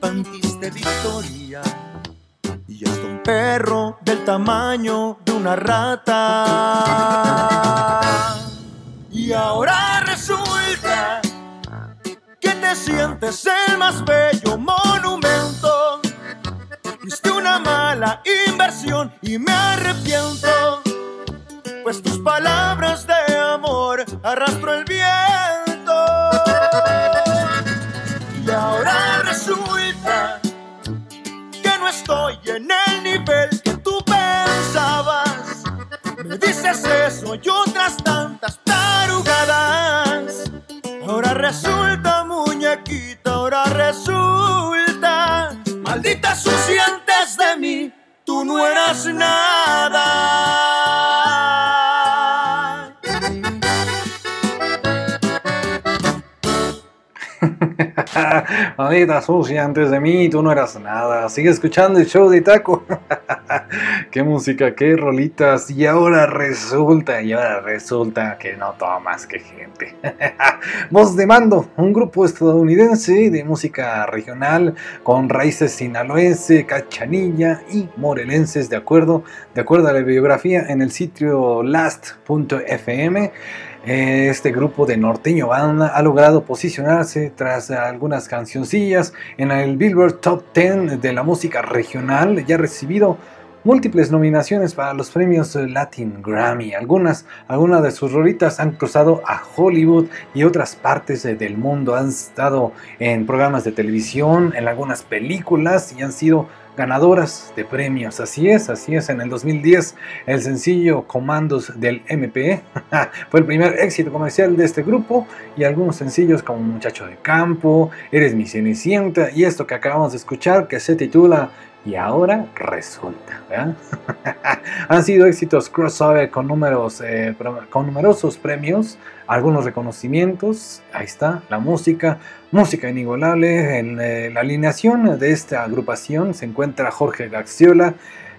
panties de Victoria y hasta un perro del tamaño de una rata. Y ahora resulta que te sientes el más bello monumento. Fuiste una mala inversión y me arrepiento. Pues tus palabras de amor arrastro el viento. Y ahora resulta que no estoy en el nivel que tú pensabas. Me dices eso y otras tantas tarugadas. Ahora resulta, muñequita, ahora resulta. Maldita antes de mí, tú no eras nada. Maldita sucia, antes de mí tú no eras nada. Sigue escuchando el show de Taco. qué música, qué rolitas. Y ahora resulta, y ahora resulta que no tomas que gente. Voz de Mando, un grupo estadounidense de música regional con raíces sinaloense, cachanilla y morelenses, de acuerdo, de acuerdo a la biografía en el sitio last.fm. Este grupo de norteño banda ha logrado posicionarse tras algunas cancioncillas en el Billboard Top 10 de la música regional y ha recibido múltiples nominaciones para los premios Latin Grammy. Algunas, algunas de sus rolitas han cruzado a Hollywood y otras partes del mundo. Han estado en programas de televisión, en algunas películas y han sido ganadoras de premios. Así es, así es. En el 2010 el sencillo Comandos del MP fue el primer éxito comercial de este grupo y algunos sencillos como Muchacho de Campo, Eres mi Cenicienta y esto que acabamos de escuchar que se titula y ahora resulta. Han sido éxitos crossover con, números, eh, con numerosos premios, algunos reconocimientos. Ahí está, la música, música inigualable. En eh, la alineación de esta agrupación se encuentra Jorge Gaxiola.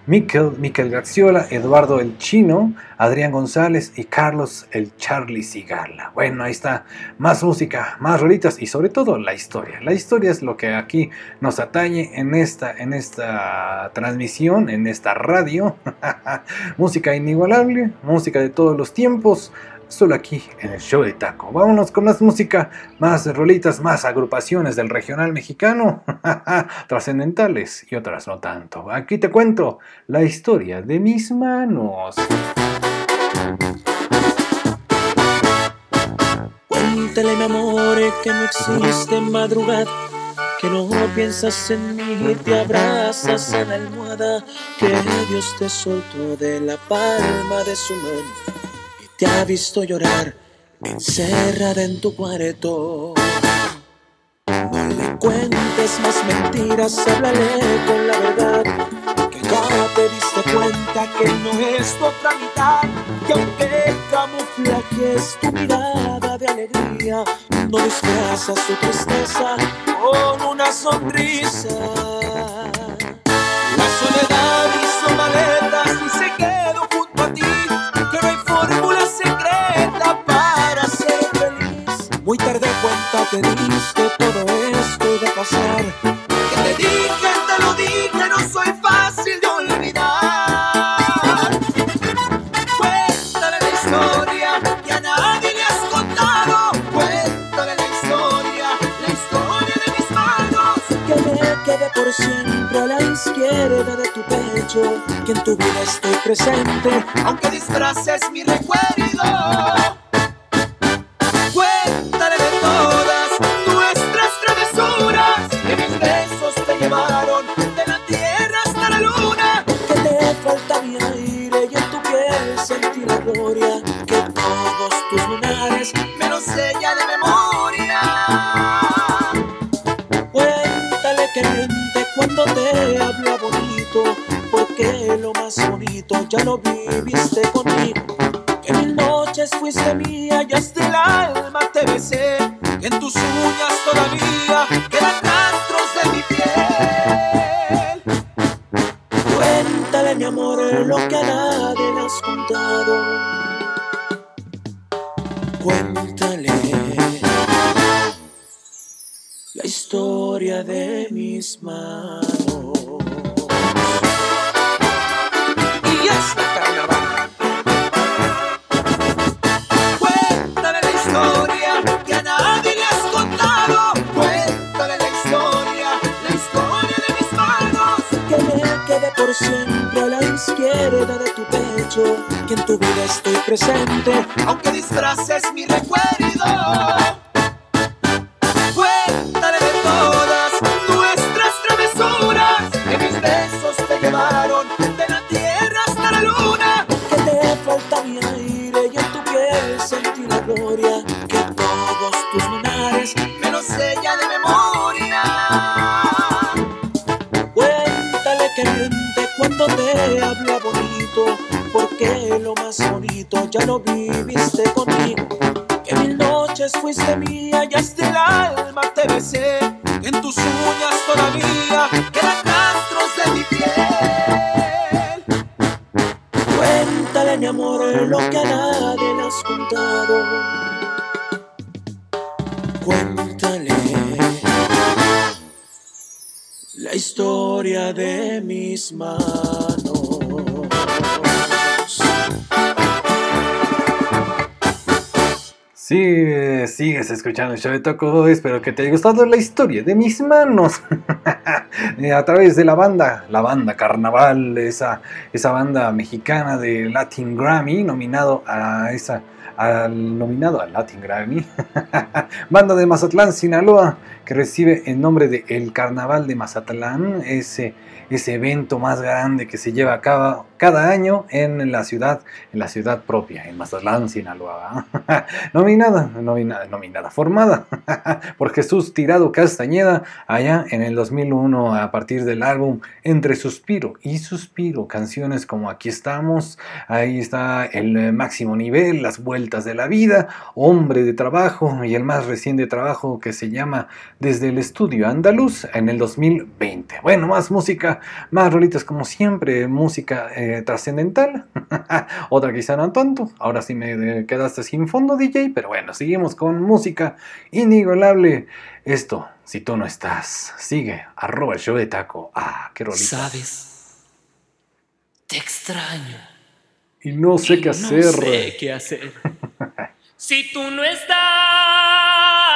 Miquel, Miquel Gaxiola, Eduardo el Chino, Adrián González y Carlos el Charlie Cigala. Bueno, ahí está, más música, más rolitas y sobre todo la historia. La historia es lo que aquí nos atañe en esta, en esta transmisión, en esta radio. música inigualable, música de todos los tiempos, solo aquí en el show de Taco. Vámonos con más música, más rolitas, más agrupaciones del regional mexicano, trascendentales y otras no tanto. Aquí te cuento la historia de mis manos. Cuéntale, mi amor, que no existe madrugada que no piensas en mí y te abrazas en la almohada que Dios te soltó de la palma de su mano te ha visto llorar encerrada en tu cuarto. No le cuentes más mentiras, háblale con la verdad. Que ya te diste cuenta que no es tu otra mitad. Que aunque camuflajes tu mirada de alegría, no disfrazas su tristeza con una sonrisa. La soledad te diste todo esto iba a pasar. Que te dije, te lo dije, no soy fácil de olvidar. Cuéntale la historia que a nadie le has contado. Cuéntale la historia, la historia de mis manos. Que me quede por siempre a la izquierda de tu pecho. Que en tu vida estoy presente, aunque disfraces mi recuerdo. Lunares me los sella de memoria Cuéntale que miente cuando te habla bonito Porque lo más bonito ya lo viviste conmigo que mil noches fuiste mía y hasta el alma te besé. Que en tus uñas todavía de mis manos. Y esta carnaval. Cuéntale la historia que a nadie le has contado. Cuéntale la historia, la historia de mis manos. Que me quede por siempre a la izquierda de tu pecho. Que en tu vida estoy presente, aunque disfraces lo viviste conmigo. Que mil noches fuiste mía y hasta el alma te besé. En tus uñas todavía quedan rastros de mi piel. Cuéntale, mi amor, lo que a nadie le has contado. Cuéntale la historia de mis manos. Escuchando el show de Toco. Espero que te haya gustado la historia de mis manos. Eh, a través de la banda, la banda Carnaval, esa, esa banda mexicana de Latin Grammy, nominado a esa, al nominado al Latin Grammy. banda de Mazatlán, Sinaloa, que recibe el nombre de El Carnaval de Mazatlán, ese, ese evento más grande que se lleva a cabo cada año en la ciudad, en la ciudad propia, en Mazatlán, Sinaloa. nominada, nominada, nominada, formada por Jesús Tirado Castañeda, allá en el 2001 a partir del álbum Entre Suspiro y Suspiro, canciones como Aquí estamos, ahí está el eh, máximo nivel, las vueltas de la vida, Hombre de Trabajo y el más reciente trabajo que se llama Desde el Estudio Andaluz en el 2020. Bueno, más música, más rolitas como siempre, música eh, trascendental, otra quizá no tanto, ahora sí me eh, quedaste sin fondo DJ, pero bueno, seguimos con música inigualable. Esto, si tú no estás, sigue, arroba el show de taco. Ah, qué rolita. Sabes, te extraño. Y no sé y qué hacer. No sé qué hacer. si tú no estás.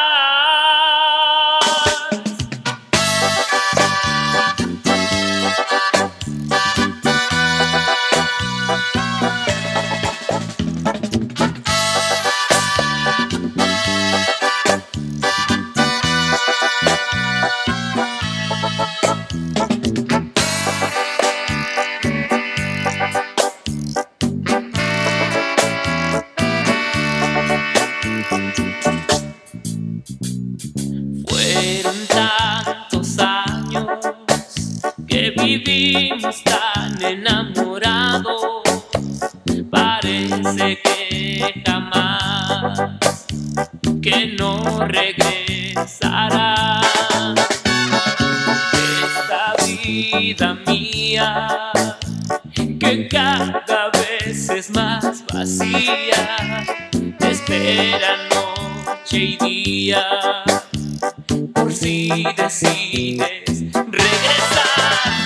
Vivimos tan enamorados. Parece que jamás que no regresará. Esta vida mía que cada vez es más vacía, te espera noche y día por si decides regresar.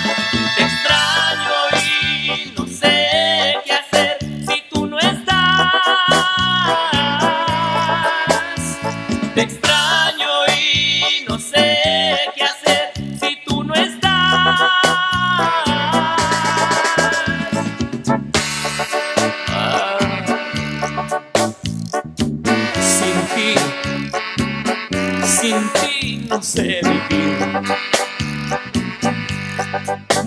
Vivir.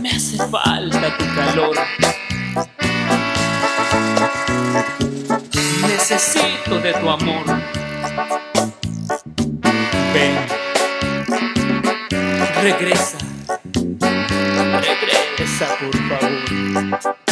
Me hace falta tu calor. Necesito de tu amor. Ven, regresa, regresa por favor.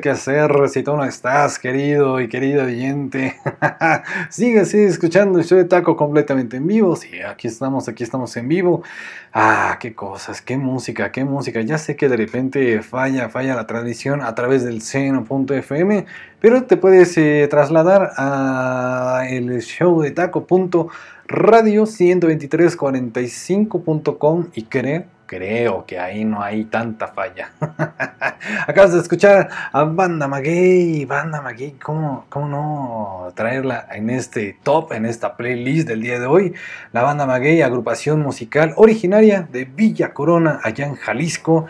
Qué hacer si tú no estás, querido y querida oyente. sigue, sigue escuchando el show de Taco completamente en vivo. Sí, aquí estamos, aquí estamos en vivo. Ah, qué cosas, qué música, qué música. Ya sé que de repente falla, falla la transmisión a través del seno.fm, pero te puedes eh, trasladar a el show de taco.radio 12345.com y creo creo que ahí no hay tanta falla. Acabas de escuchar a Banda Maguey. Banda Maguey, ¿cómo, ¿cómo no traerla en este top, en esta playlist del día de hoy? La Banda Maguey, agrupación musical originaria de Villa Corona, allá en Jalisco.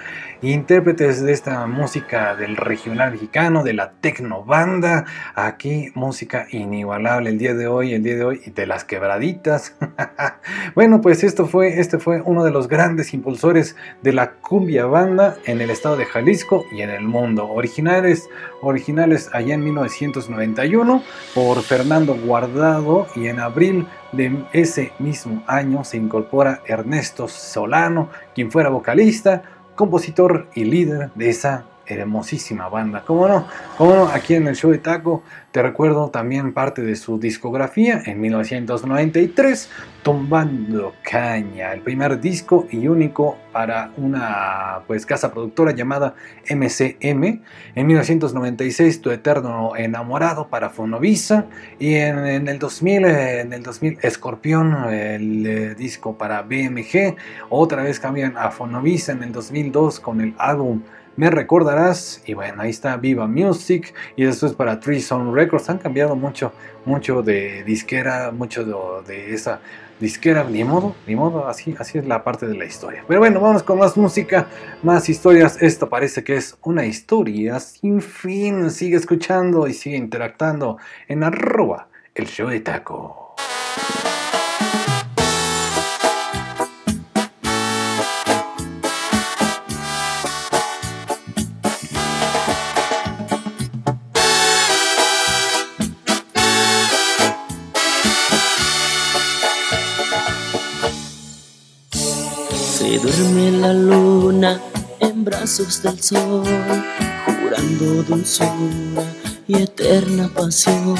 Intérpretes de esta música del regional mexicano, de la tecno banda. Aquí música inigualable el día de hoy, el día de hoy, de las quebraditas. bueno, pues esto fue, este fue uno de los grandes impulsores de la cumbia banda en el estado de Jalisco y en el mundo. Originales, originales allá en 1991 por Fernando Guardado y en abril de ese mismo año se incorpora Ernesto Solano, quien fuera vocalista, compositor y líder de esa hermosísima banda. ¿Cómo no? ¿Cómo no? Aquí en el show de Taco te recuerdo también parte de su discografía en 1993, Tumbando Caña, el primer disco y único para una pues casa productora llamada MCM. En 1996, Tu Eterno Enamorado para Fonovisa y en, el 2000, eh, en el 2000 Escorpión, el eh, disco para BMG. Otra vez cambian a Fonovisa en el 2002 con el álbum me recordarás y bueno ahí está Viva Music y después para Three Sound Records. Han cambiado mucho mucho de disquera mucho de, de, esa disquera. Ni modo ni modo así así es la parte de la historia. Pero bueno vamos con más música más historias. Esto parece que es una historia sin fin. Sigue escuchando y sigue interactuando en arroba el show de taco Se duerme la luna en brazos del sol, jurando dulzura y eterna pasión.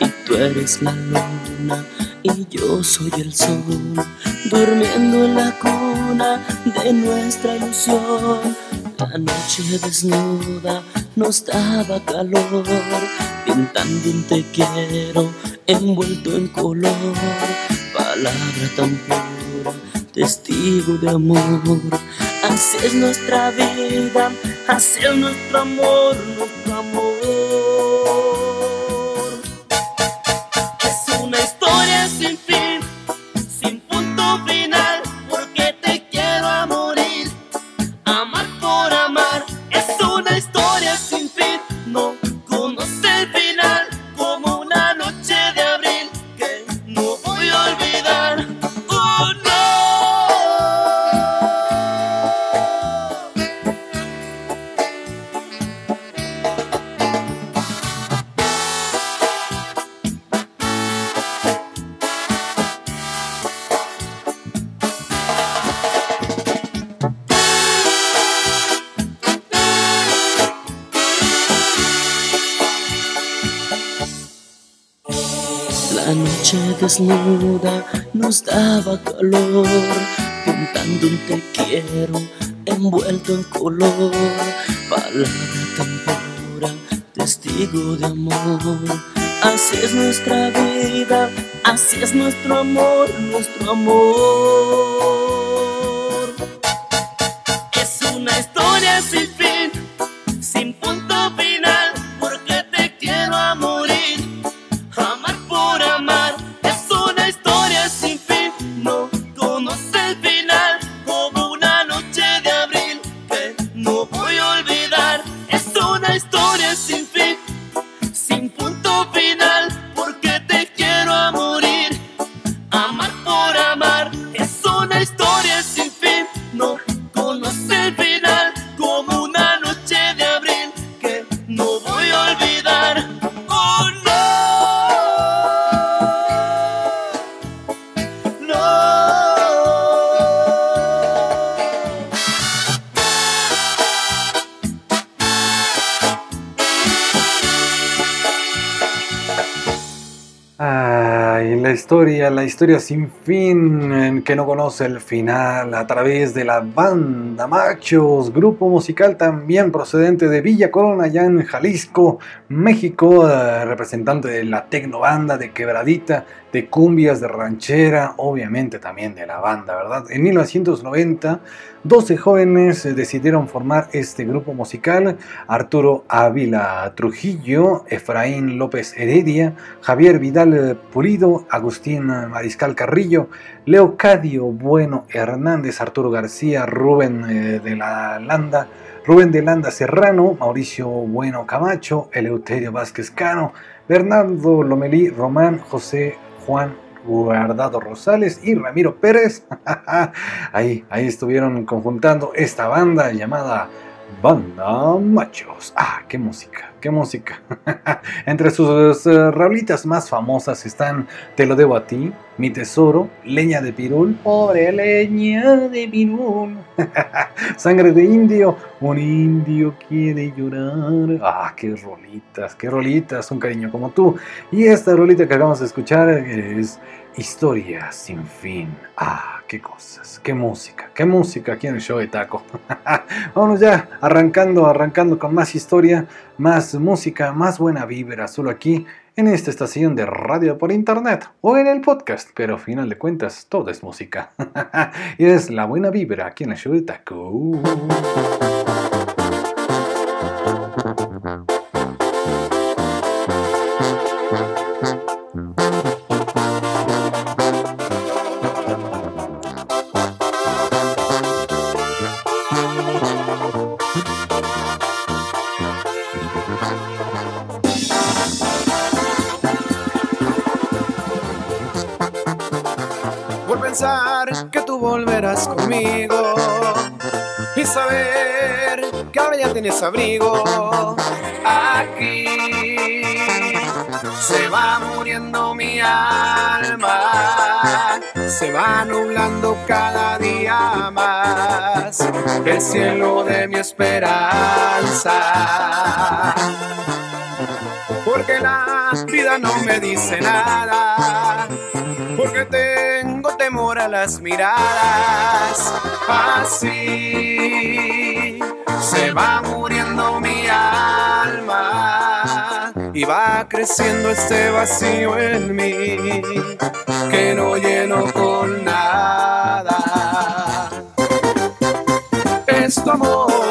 Y tú eres la luna y yo soy el sol, durmiendo en la cuna de nuestra ilusión. La noche desnuda nos daba calor, pintando un te quiero envuelto en color, palabra tan pura, testigo de amor. Así es nuestra vida, así es nuestro amor. Color, palabra tan testigo de amor. Así es nuestra vida, así es nuestro amor, nuestro amor. Historia, sin fin, que no conoce el final, a través de la banda Machos, grupo musical también procedente de Villa Corona, allá en Jalisco, México, eh, representante de la tecnobanda, de quebradita, de cumbias, de ranchera, obviamente también de la banda, ¿verdad? En 1990, 12 jóvenes eh, decidieron formar este grupo musical, Arturo Ávila Trujillo, Efraín López Heredia, Javier Vidal eh, Pulido, Agustín Mariscal Carrillo, Leocadio Bueno Hernández, Arturo García, Rubén de la Landa, Rubén de Landa Serrano, Mauricio Bueno Camacho, Eleuterio Vázquez Cano, Bernardo Lomelí Román, José Juan Guardado Rosales y Ramiro Pérez. ahí, ahí estuvieron conjuntando esta banda llamada Banda Machos. Ah, qué música, qué música. Entre sus eh, rolitas más famosas están Te lo debo a ti, Mi tesoro, Leña de pirul, pobre leña de pirul. Sangre de indio, un indio quiere llorar. Ah, qué rolitas, qué rolitas, un cariño como tú. Y esta rolita que acabamos de escuchar es Historia sin fin. Ah, qué cosas, qué música, qué música aquí en el show de Taco. Vámonos ya, arrancando, arrancando con más historia, más música, más buena vibra, solo aquí en esta estación de radio por internet o en el podcast, pero al final de cuentas todo es música. y es la buena vibra aquí en el show de Taco. Ahora ya tienes abrigo aquí. Se va muriendo mi alma, se va nublando cada día más el cielo de mi esperanza. Porque la vida no me dice nada, porque tengo temor a las miradas. Así se va muriendo mi alma y va creciendo este vacío en mí que no lleno con nada. Es tu amor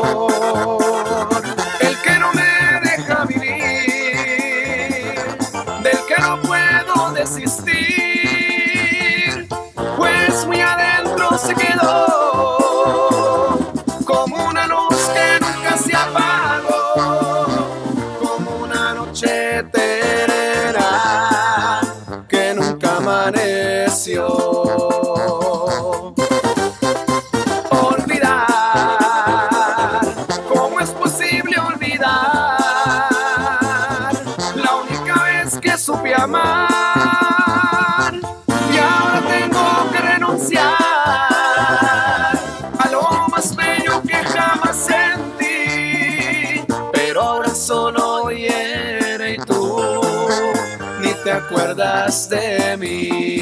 de mí.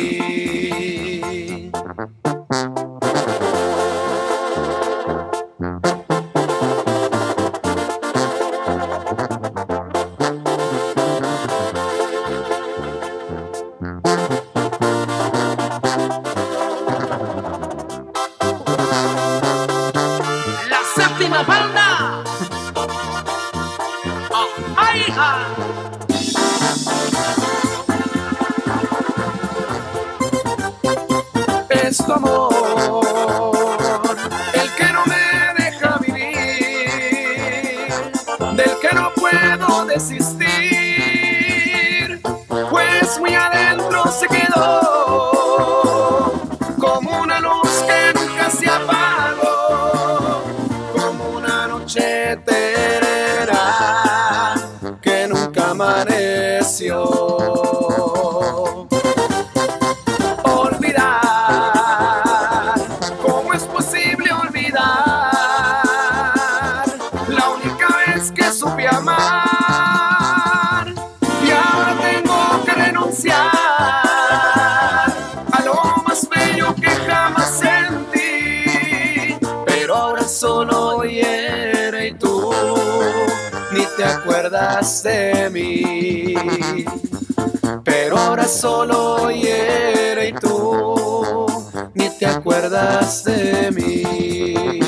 Solo hiere y tú ni te acuerdas de mí.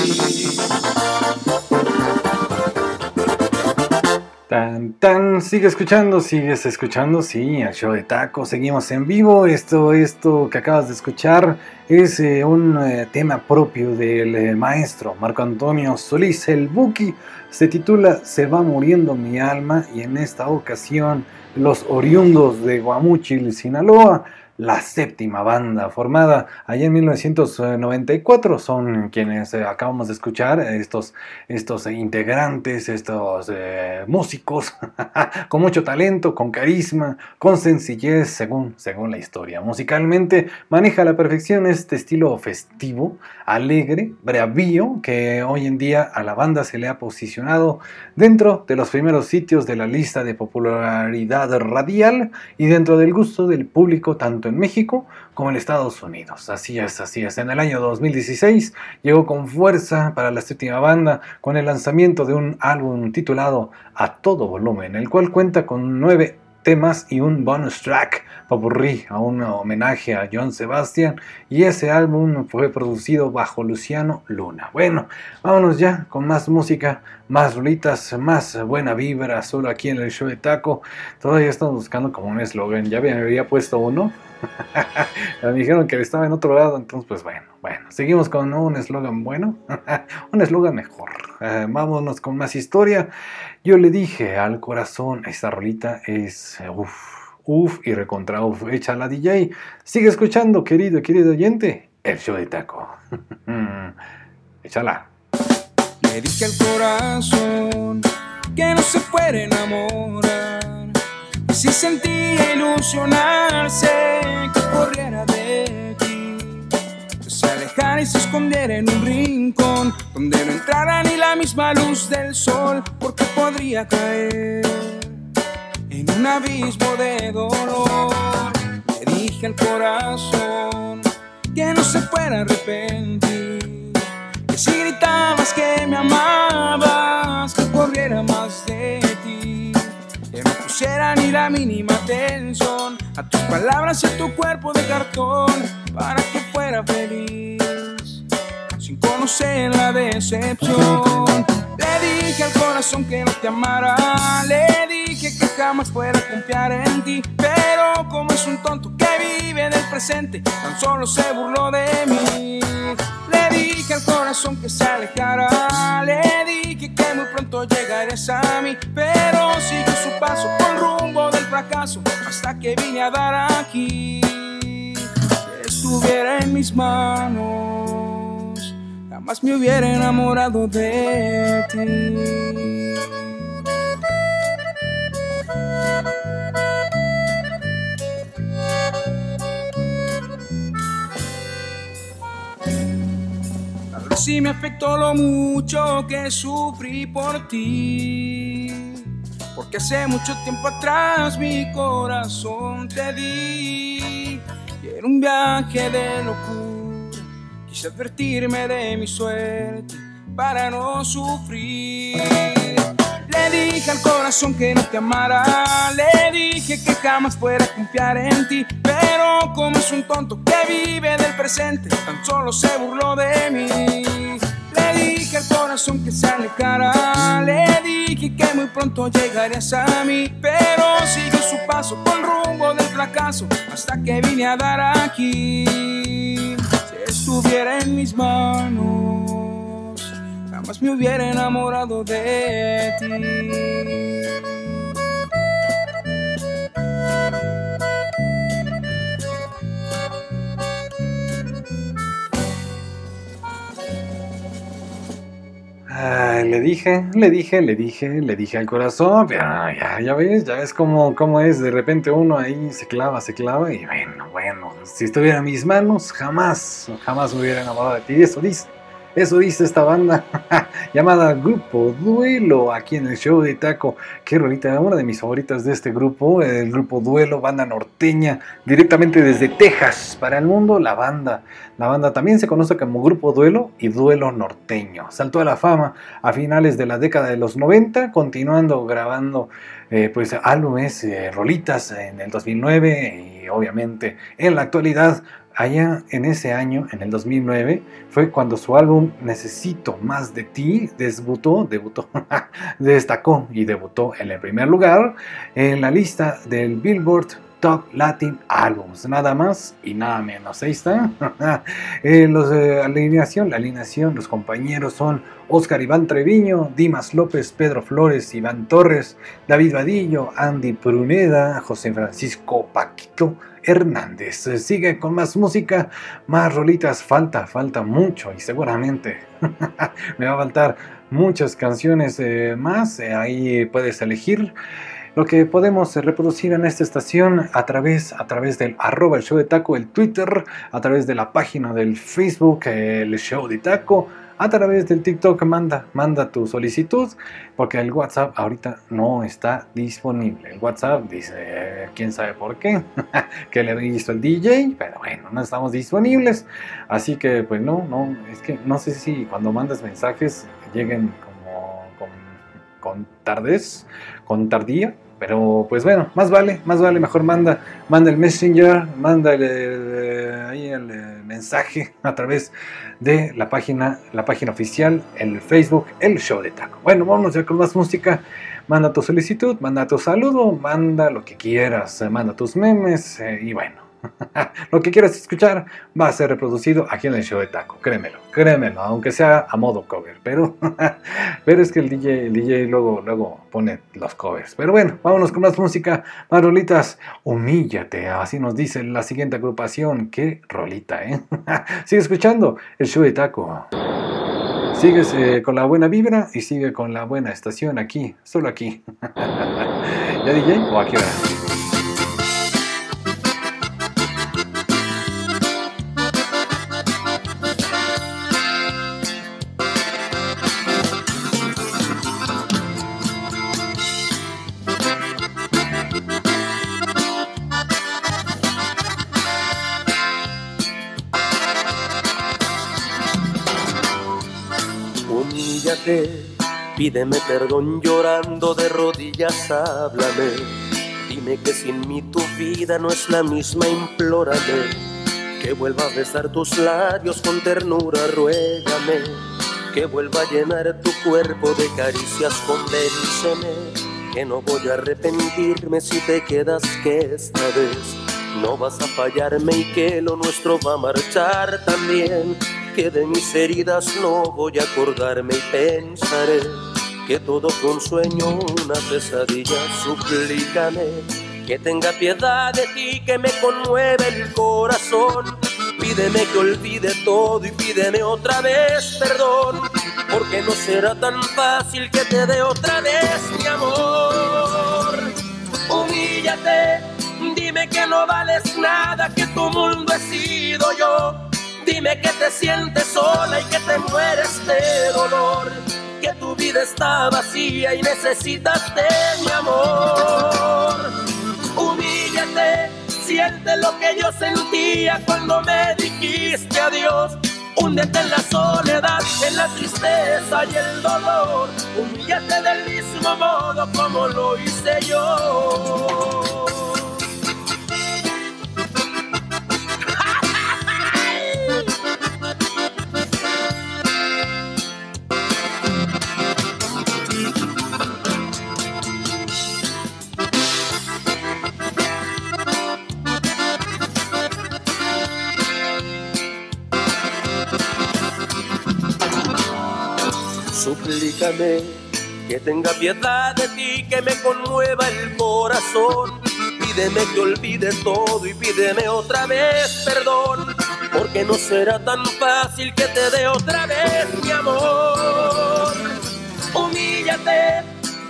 Tan, tan, sigue escuchando, sigues escuchando, sí, el show de taco, seguimos en vivo, esto, esto que acabas de escuchar es eh, un eh, tema propio del eh, maestro Marco Antonio Solís, el Buki, se titula Se va muriendo mi alma y en esta ocasión los oriundos de Guamúchil, Sinaloa, la séptima banda formada allá en 1994 son quienes eh, acabamos de escuchar, estos, estos integrantes, estos eh, músicos con mucho talento, con carisma, con sencillez, según, según la historia. Musicalmente maneja a la perfección este estilo festivo, alegre, bravío, que hoy en día a la banda se le ha posicionado dentro de los primeros sitios de la lista de popularidad radial y dentro del gusto del público en México como en Estados Unidos. Así es, así es. En el año 2016 llegó con fuerza para la séptima banda con el lanzamiento de un álbum titulado A Todo Volumen, el cual cuenta con nueve temas y un bonus track popurrí a un homenaje a John Sebastian y ese álbum fue producido bajo Luciano Luna. Bueno, vámonos ya con más música, más rolitas, más buena vibra solo aquí en el show de Taco. Todavía estamos buscando como un eslogan, ya me había puesto uno. me dijeron que estaba en otro lado, entonces pues bueno, bueno, seguimos con un eslogan bueno, un eslogan mejor. Eh, vámonos con más historia. Yo le dije al corazón, esta rolita es uff, uff y recontra uff, echa la DJ. Sigue escuchando, querido, querido oyente, el show de taco. Échala. Le dije al corazón que no se puede enamorar. Si sentía ilusionarse, que corriera de ti. bajara y se escondiera en un rincón donde no entrara ni la misma luz del sol, porque podría caer en un abismo de dolor. Le dije al corazón que no se fuera a arrepentir, que si gritabas que me amabas, que corriera más de pusiera ni la mínima atención a tus palabras y a tu cuerpo de cartón para que fuera feliz sin conocer la decepción. Le dije al corazón que no te amara, le dije que jamás fuera a confiar en ti, pero como es un tonto que vive en el presente, tan solo se burló de mí. Le dije al corazón que se alejara, le dije que muy pronto llegarías a mí, pero siguió su paso con rumbo del fracaso hasta que vine a dar aquí. Estuviera en mis manos, jamás me hubiera enamorado de ti. Tal vez sí me afectó lo mucho que sufrí por ti. Porque hace mucho tiempo atrás mi corazón te di. Y era un viaje de locura. Quise advertirme de mi suerte para no sufrir. Le dije al corazón que no te amara, le dije que jamás fuera a confiar en ti, pero como es un tonto que vive del presente, tan solo se burló de mí. Le dije al corazón que se alejara, le dije que muy pronto llegarías a mí, pero siguió su paso con rumbo del fracaso hasta que vine a dar aquí. Estuviera en mis manos jamás me hubiera enamorado de ti. Ay, le dije, le dije, le dije, le dije al corazón, ya, ya ves, ya ves cómo, cómo es, de repente uno ahí se clava, se clava, y bueno, bueno, si estuviera en mis manos, jamás, jamás me hubiera enamorado de ti, eso dice. Eso dice esta banda llamada Grupo Duelo aquí en el show de Taco. Qué rolita, una de mis favoritas de este grupo, el Grupo Duelo, banda norteña, directamente desde Texas para el mundo. La banda, la banda también se conoce como Grupo Duelo y Duelo Norteño. Saltó a la fama a finales de la década de los 90, continuando grabando eh, pues álbumes, eh, rolitas en el 2009 y obviamente en la actualidad allá en ese año, en el 2009, fue cuando su álbum Necesito más de ti debutó, destacó y debutó en el primer lugar en la lista del Billboard Top Latin Albums, nada más y nada menos. Ahí está. eh, los, eh, alineación, la alineación, los compañeros son Oscar Iván Treviño, Dimas López, Pedro Flores, Iván Torres, David Vadillo, Andy Pruneda, José Francisco Paquito Hernández. Sigue con más música, más rolitas. Falta, falta mucho y seguramente me va a faltar muchas canciones eh, más. Ahí puedes elegir lo que podemos reproducir en esta estación a través, a través del arroba el show de taco, el Twitter, a través de la página del Facebook, el show de taco, a través del TikTok, manda, manda tu solicitud, porque el WhatsApp ahorita no está disponible. El WhatsApp dice, eh, quién sabe por qué, que le visto el DJ, pero bueno, no estamos disponibles. Así que, pues no, no, es que no sé si cuando mandas mensajes lleguen como con, con tardez, con tardía, pero pues bueno, más vale, más vale, mejor manda, manda el messenger, manda el, el, ahí el, el mensaje a través de la página, la página oficial, el Facebook, el show de taco. Bueno, vamos ya con más música. Manda tu solicitud, manda tu saludo, manda lo que quieras, manda tus memes eh, y bueno. lo que quieras escuchar va a ser reproducido aquí en el show de Taco, créemelo, créemelo, aunque sea a modo cover, pero, pero es que el DJ, el DJ luego, luego pone los covers. Pero bueno, vámonos con más música, más rolitas, humíllate, así nos dice la siguiente agrupación, qué rolita, ¿eh? sigue escuchando el show de Taco. Sigues eh, con la buena vibra y sigue con la buena estación aquí, solo aquí. ¿Ya DJ o aquí va? Pídeme perdón llorando de rodillas, háblame. Dime que sin mí tu vida no es la misma, implórame. Que vuelva a besar tus labios con ternura, ruégame. Que vuelva a llenar tu cuerpo de caricias, convénceme. Que no voy a arrepentirme si te quedas que esta vez no vas a fallarme y que lo nuestro va a marchar también. Que de mis heridas no voy a acordarme y pensaré que todo fue un sueño, una pesadilla. Suplícame que tenga piedad de ti, que me conmueve el corazón. Pídeme que olvide todo y pídeme otra vez perdón, porque no será tan fácil que te dé otra vez mi amor. Humíllate, dime que no vales nada, que tu mundo he sido yo. Dime que te sientes sola y que te mueres de dolor, que tu vida está vacía y necesitas de mi amor. Humíllate, siente lo que yo sentía cuando me dijiste adiós. Húndete en la soledad, en la tristeza y el dolor. Humíllate del mismo modo como lo hice yo. Suplícame que tenga piedad de ti, que me conmueva el corazón. Pídeme que olvide todo y pídeme otra vez perdón, porque no será tan fácil que te dé otra vez mi amor. Humíllate,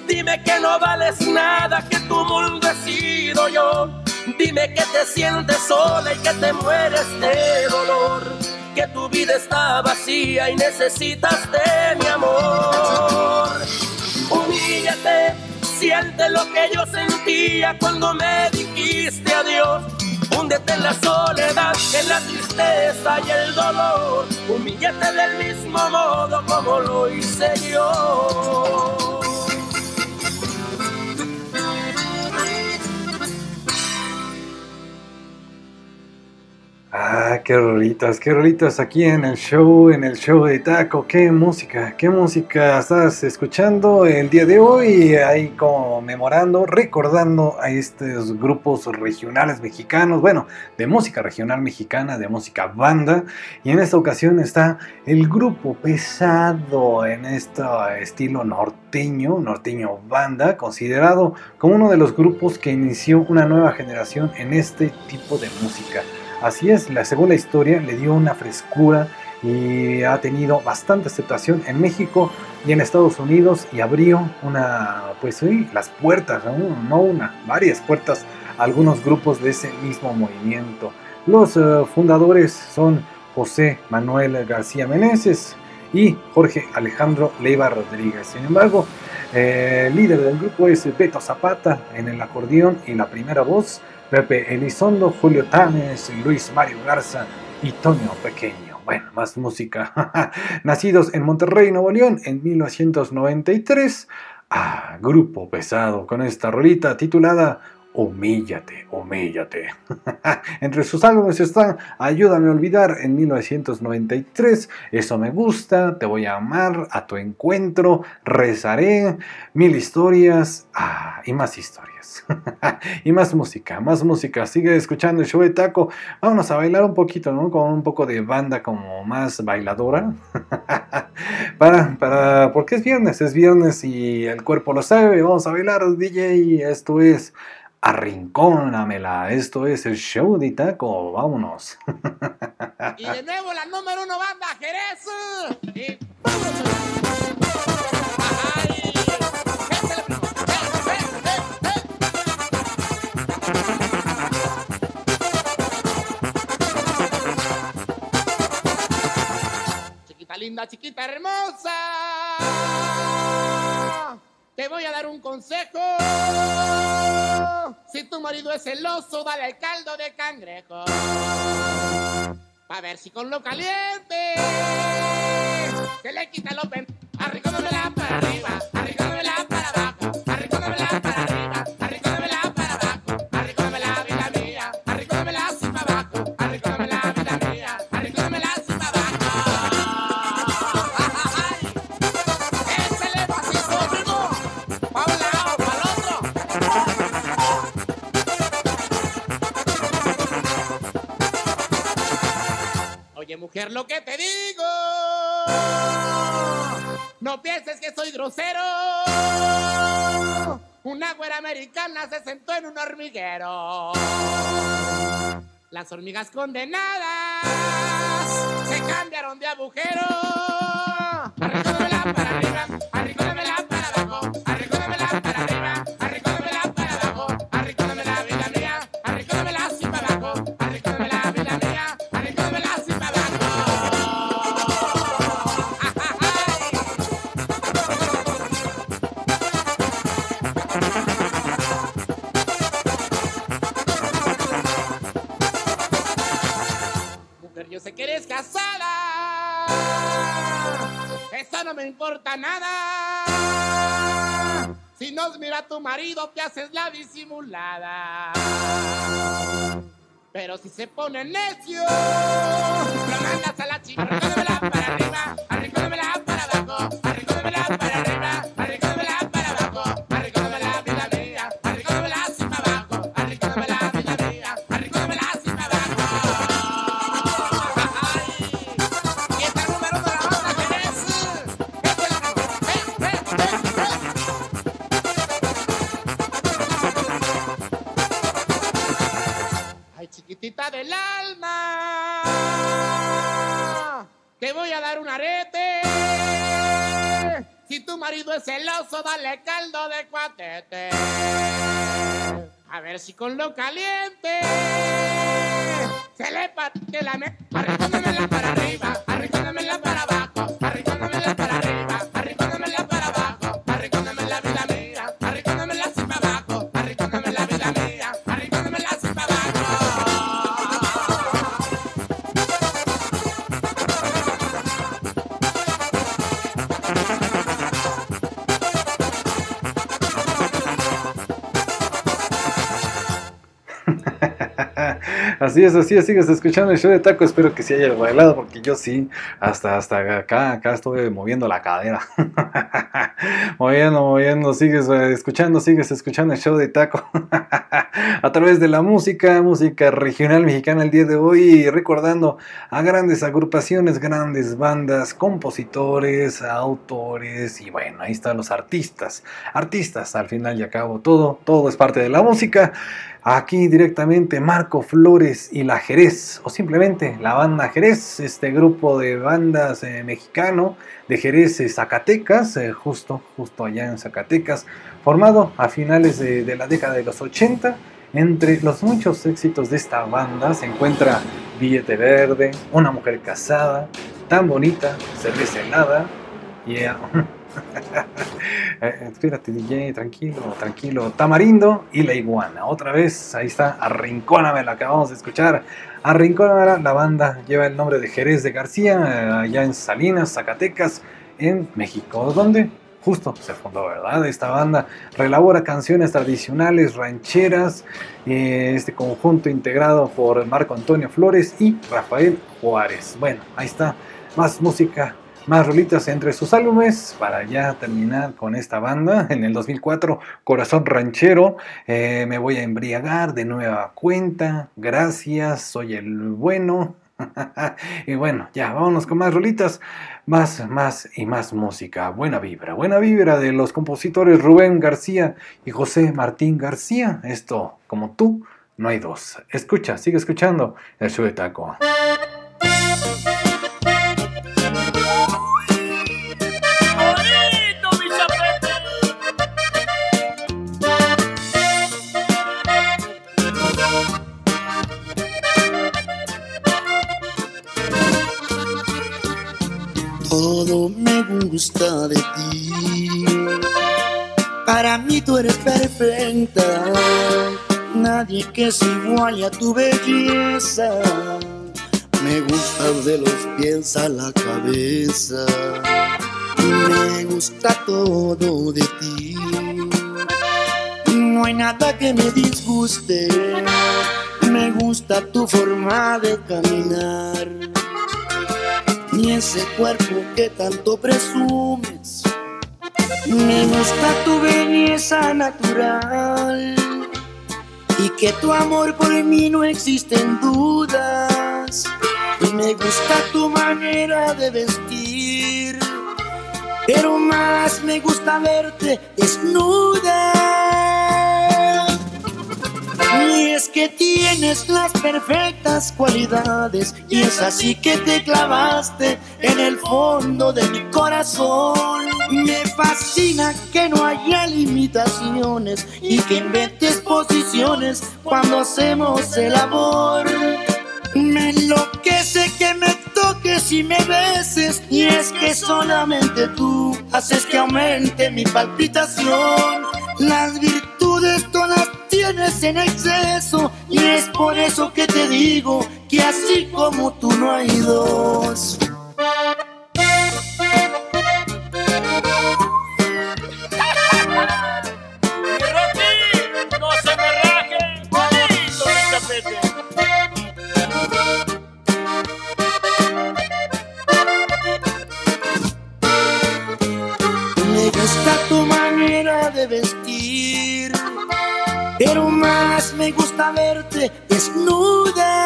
dime que no vales nada, que tu mundo he sido yo. Dime que te sientes sola y que te mueres de dolor que tu vida está vacía y necesitas de mi amor. Humíllate, siente lo que yo sentía cuando me dijiste adiós. Húndete en la soledad, en la tristeza y el dolor. Humíllate del mismo modo como lo hice yo. Ah, qué rolitas, qué rolitas aquí en el show, en el show de Taco. Qué música, qué música estás escuchando el día de hoy, ahí conmemorando, recordando a estos grupos regionales mexicanos, bueno, de música regional mexicana, de música banda. Y en esta ocasión está el grupo pesado en este estilo norteño, norteño banda, considerado como uno de los grupos que inició una nueva generación en este tipo de música. Así es, la segunda historia le dio una frescura y ha tenido bastante aceptación en México y en Estados Unidos y abrió una, pues sí, las puertas, ¿no? una, varias puertas a algunos grupos de ese mismo movimiento. Los uh, fundadores son José Manuel García Meneses y Jorge Alejandro Leiva Rodríguez. Sin embargo, eh, el líder del grupo es Beto Zapata en el acordeón y la primera voz. Pepe Elizondo, Julio Tames, Luis Mario Garza y Toño Pequeño. Bueno, más música. Nacidos en Monterrey, Nuevo León, en 1993. Ah, grupo pesado con esta rolita titulada Humíllate, humíllate. Entre sus álbumes están Ayúdame a olvidar en 1993, Eso me gusta, Te voy a amar, A tu encuentro, Rezaré, Mil historias ah, y más historias. y más música, más música. Sigue escuchando el show de taco. Vámonos a bailar un poquito, ¿no? Con un poco de banda como más bailadora. para, para, porque es viernes, es viernes y el cuerpo lo sabe. Vamos a bailar, DJ. Esto es Arrincónamela. Esto es el show de Taco. Vámonos. Y de nuevo la número uno banda, Jerez. Chiquita linda, chiquita hermosa. Te voy a dar un consejo. Si tu marido es celoso, dale el caldo de cangrejo. Pa' ver si con lo caliente se le quita lo pen. Arrinconamela para arriba, arrinconamela para abajo, arrinconamela Lo que te digo. No pienses que soy grosero. Una güera americana se sentó en un hormiguero. Las hormigas condenadas se cambiaron de agujero. Marido, te haces la disimulada. Pero si se pone necio, lo mandas a la chica. Dale caldo de cuatete. A ver si con lo caliente se le parte la me. Para arriba, Así es, así es, sigues escuchando el show de taco, espero que sí haya bailado, porque yo sí, hasta, hasta acá, acá estuve moviendo la cadera. moviendo, moviendo, sigues eh, escuchando, sigues escuchando el show de taco. a través de la música, música regional mexicana el día de hoy, recordando a grandes agrupaciones, grandes bandas, compositores, autores, y bueno, ahí están los artistas. Artistas, al final y al cabo, todo, todo es parte de la música. Aquí directamente Marco Flores y la Jerez, o simplemente la banda Jerez, este grupo de bandas eh, mexicano de Jerez, eh, Zacatecas, eh, justo, justo allá en Zacatecas, formado a finales de, la década de los 80. Entre los muchos éxitos de esta banda se encuentra Billete Verde, Una Mujer Casada, Tan Bonita, Cerveza Helada, Yeah. Eh, espérate, DJ, tranquilo, tranquilo. Tamarindo y la iguana. Otra vez, ahí está, Arrincóname, la acabamos de escuchar. Arrincóname, la banda lleva el nombre de Jerez de García, eh, allá en Salinas, Zacatecas, en México, donde justo se fundó, ¿verdad? Esta banda relabora canciones tradicionales, rancheras, eh, este conjunto integrado por Marco Antonio Flores y Rafael Juárez. Bueno, ahí está, más música más rolitas entre sus álbumes para ya terminar con esta banda. En el 2004, Corazón Ranchero, eh, Me Voy a Embriagar de nueva cuenta, Gracias, Soy el Bueno. y bueno, ya, vámonos con más rolitas, más, más y más música. Buena vibra, buena vibra de los compositores Rubén García y José Martín García. Esto, como tú, no hay dos. Escucha, sigue escuchando el show de taco. Me gusta de ti. Para mí tú eres perfecta. Nadie que se iguale a tu belleza. Me gusta de los pies a la cabeza. Me gusta todo de ti. No hay nada que me disguste. Me gusta tu forma de caminar. Y ese cuerpo que tanto presumes. Me gusta tu belleza natural. Y que tu amor por mí no existen dudas. Y me gusta tu manera de vestir. Pero más me gusta verte desnuda. Y es que tienes las perfectas cualidades y es así que te clavaste en el fondo de mi corazón. Me fascina que no haya limitaciones y que inventes posiciones cuando hacemos el amor. Me enloquece que me toques y me beses y es que solamente tú haces que aumente mi palpitación. Las virtudes todas tienes en exceso y es por eso que te digo que así como tú no hay dos. Me gusta verte desnuda.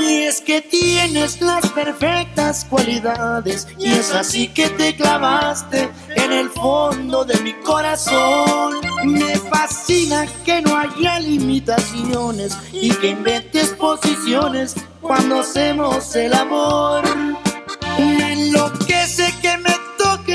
Y es que tienes las perfectas cualidades y es así que te clavaste en el fondo de mi corazón. Me fascina que no haya limitaciones y que inventes posiciones cuando hacemos el amor. Me enloquece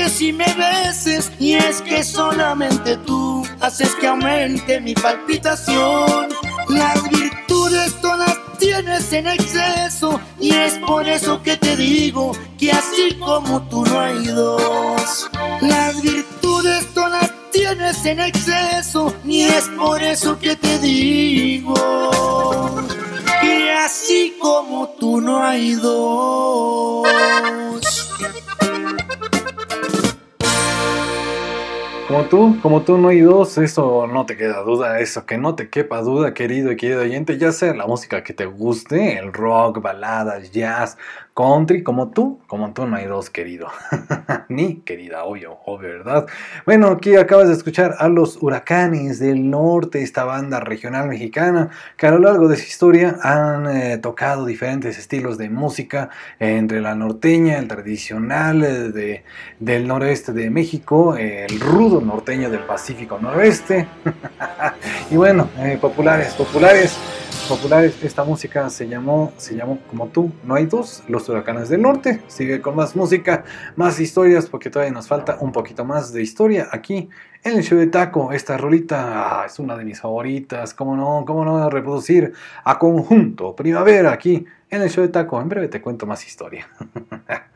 toques y me beses y es que solamente tú haces que aumente mi palpitación. Las virtudes todas tienes en exceso y es por eso que te digo que así como tú no hay dos. Las virtudes todas tienes en exceso y es por eso que te digo que así como tú no hay dos. Como tú, como tú no hay dos, eso no te queda duda, eso que no te quepa duda, querido y querido oyente, ya sea la música que te guste, el rock, baladas, jazz, country, como tú, como tú no hay dos, querido. Ni querida, obvio, obvio, ¿verdad? Bueno, aquí acabas de escuchar a los Huracanes del Norte, esta banda regional mexicana que a lo largo de su historia han eh, tocado diferentes estilos de música, eh, entre la norteña, el tradicional eh, de, del noreste de México, el rudo norteño del Pacífico Noroeste. y bueno, populares, populares, populares. Esta música se llamó, se llamó como tú, no hay dos, los huracanes del norte. Sigue con más música, más historias, porque todavía nos falta un poquito más de historia aquí en el show de Taco. Esta rolita ah, es una de mis favoritas. ¿Cómo no? ¿Cómo no reproducir a conjunto primavera aquí en el show de Taco? En breve te cuento más historia.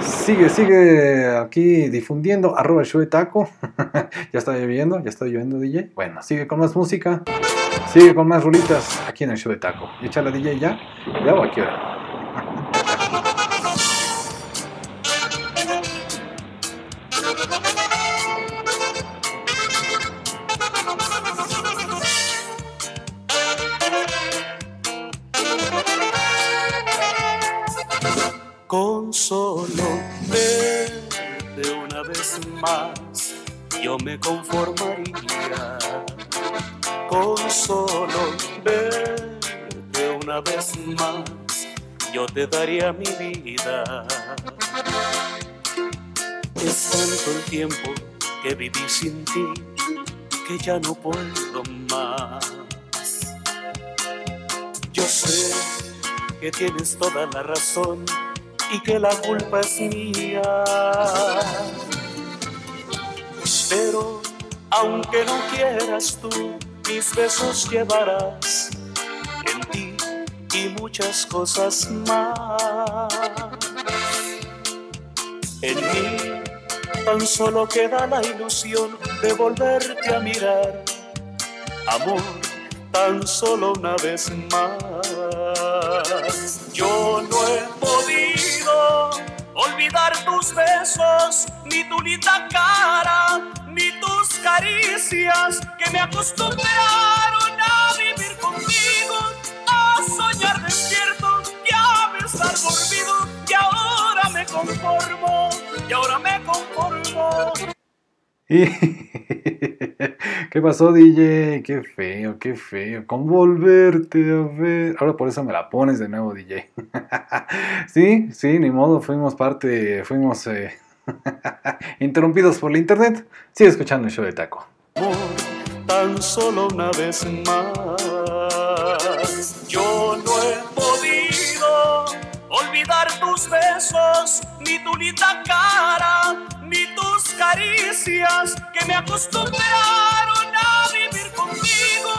Sigue, sigue aquí difundiendo arroba el show de taco. ya está lloviendo, ya está lloviendo DJ. Bueno, sigue con más música. Sigue con más rulitas aquí en el show de taco. Y echa la DJ ya. Ya o a qué hora. Con solo verte una vez más, yo me conformaría. Con solo verte una vez más, yo te daría mi vida. Es tanto el tiempo que viví sin ti que ya no puedo más. Yo sé que tienes toda la razón y que la culpa es mía. Pero aunque no quieras tú, mis besos llevarás en ti y muchas cosas más. En mí tan solo queda la ilusión de volverte a mirar. Amor, tan solo una vez más. Yo no he podido olvidar tus besos, ni tu linda cara, ni tus caricias que me acostumbraron a vivir contigo, a soñar despierto y a besar dormido. Y ahora me conformo, y ahora me conformo. ¿Qué pasó, DJ? Qué feo, qué feo. Con volverte a ver. Ahora por eso me la pones de nuevo, DJ. sí, sí, ni modo. Fuimos parte, fuimos eh, interrumpidos por la internet. Sigue escuchando el show de Taco. tan solo una vez más. Yo no he podido olvidar tus besos, ni tu linda cara, ni tus caricias que me acostumbraron a vivir contigo,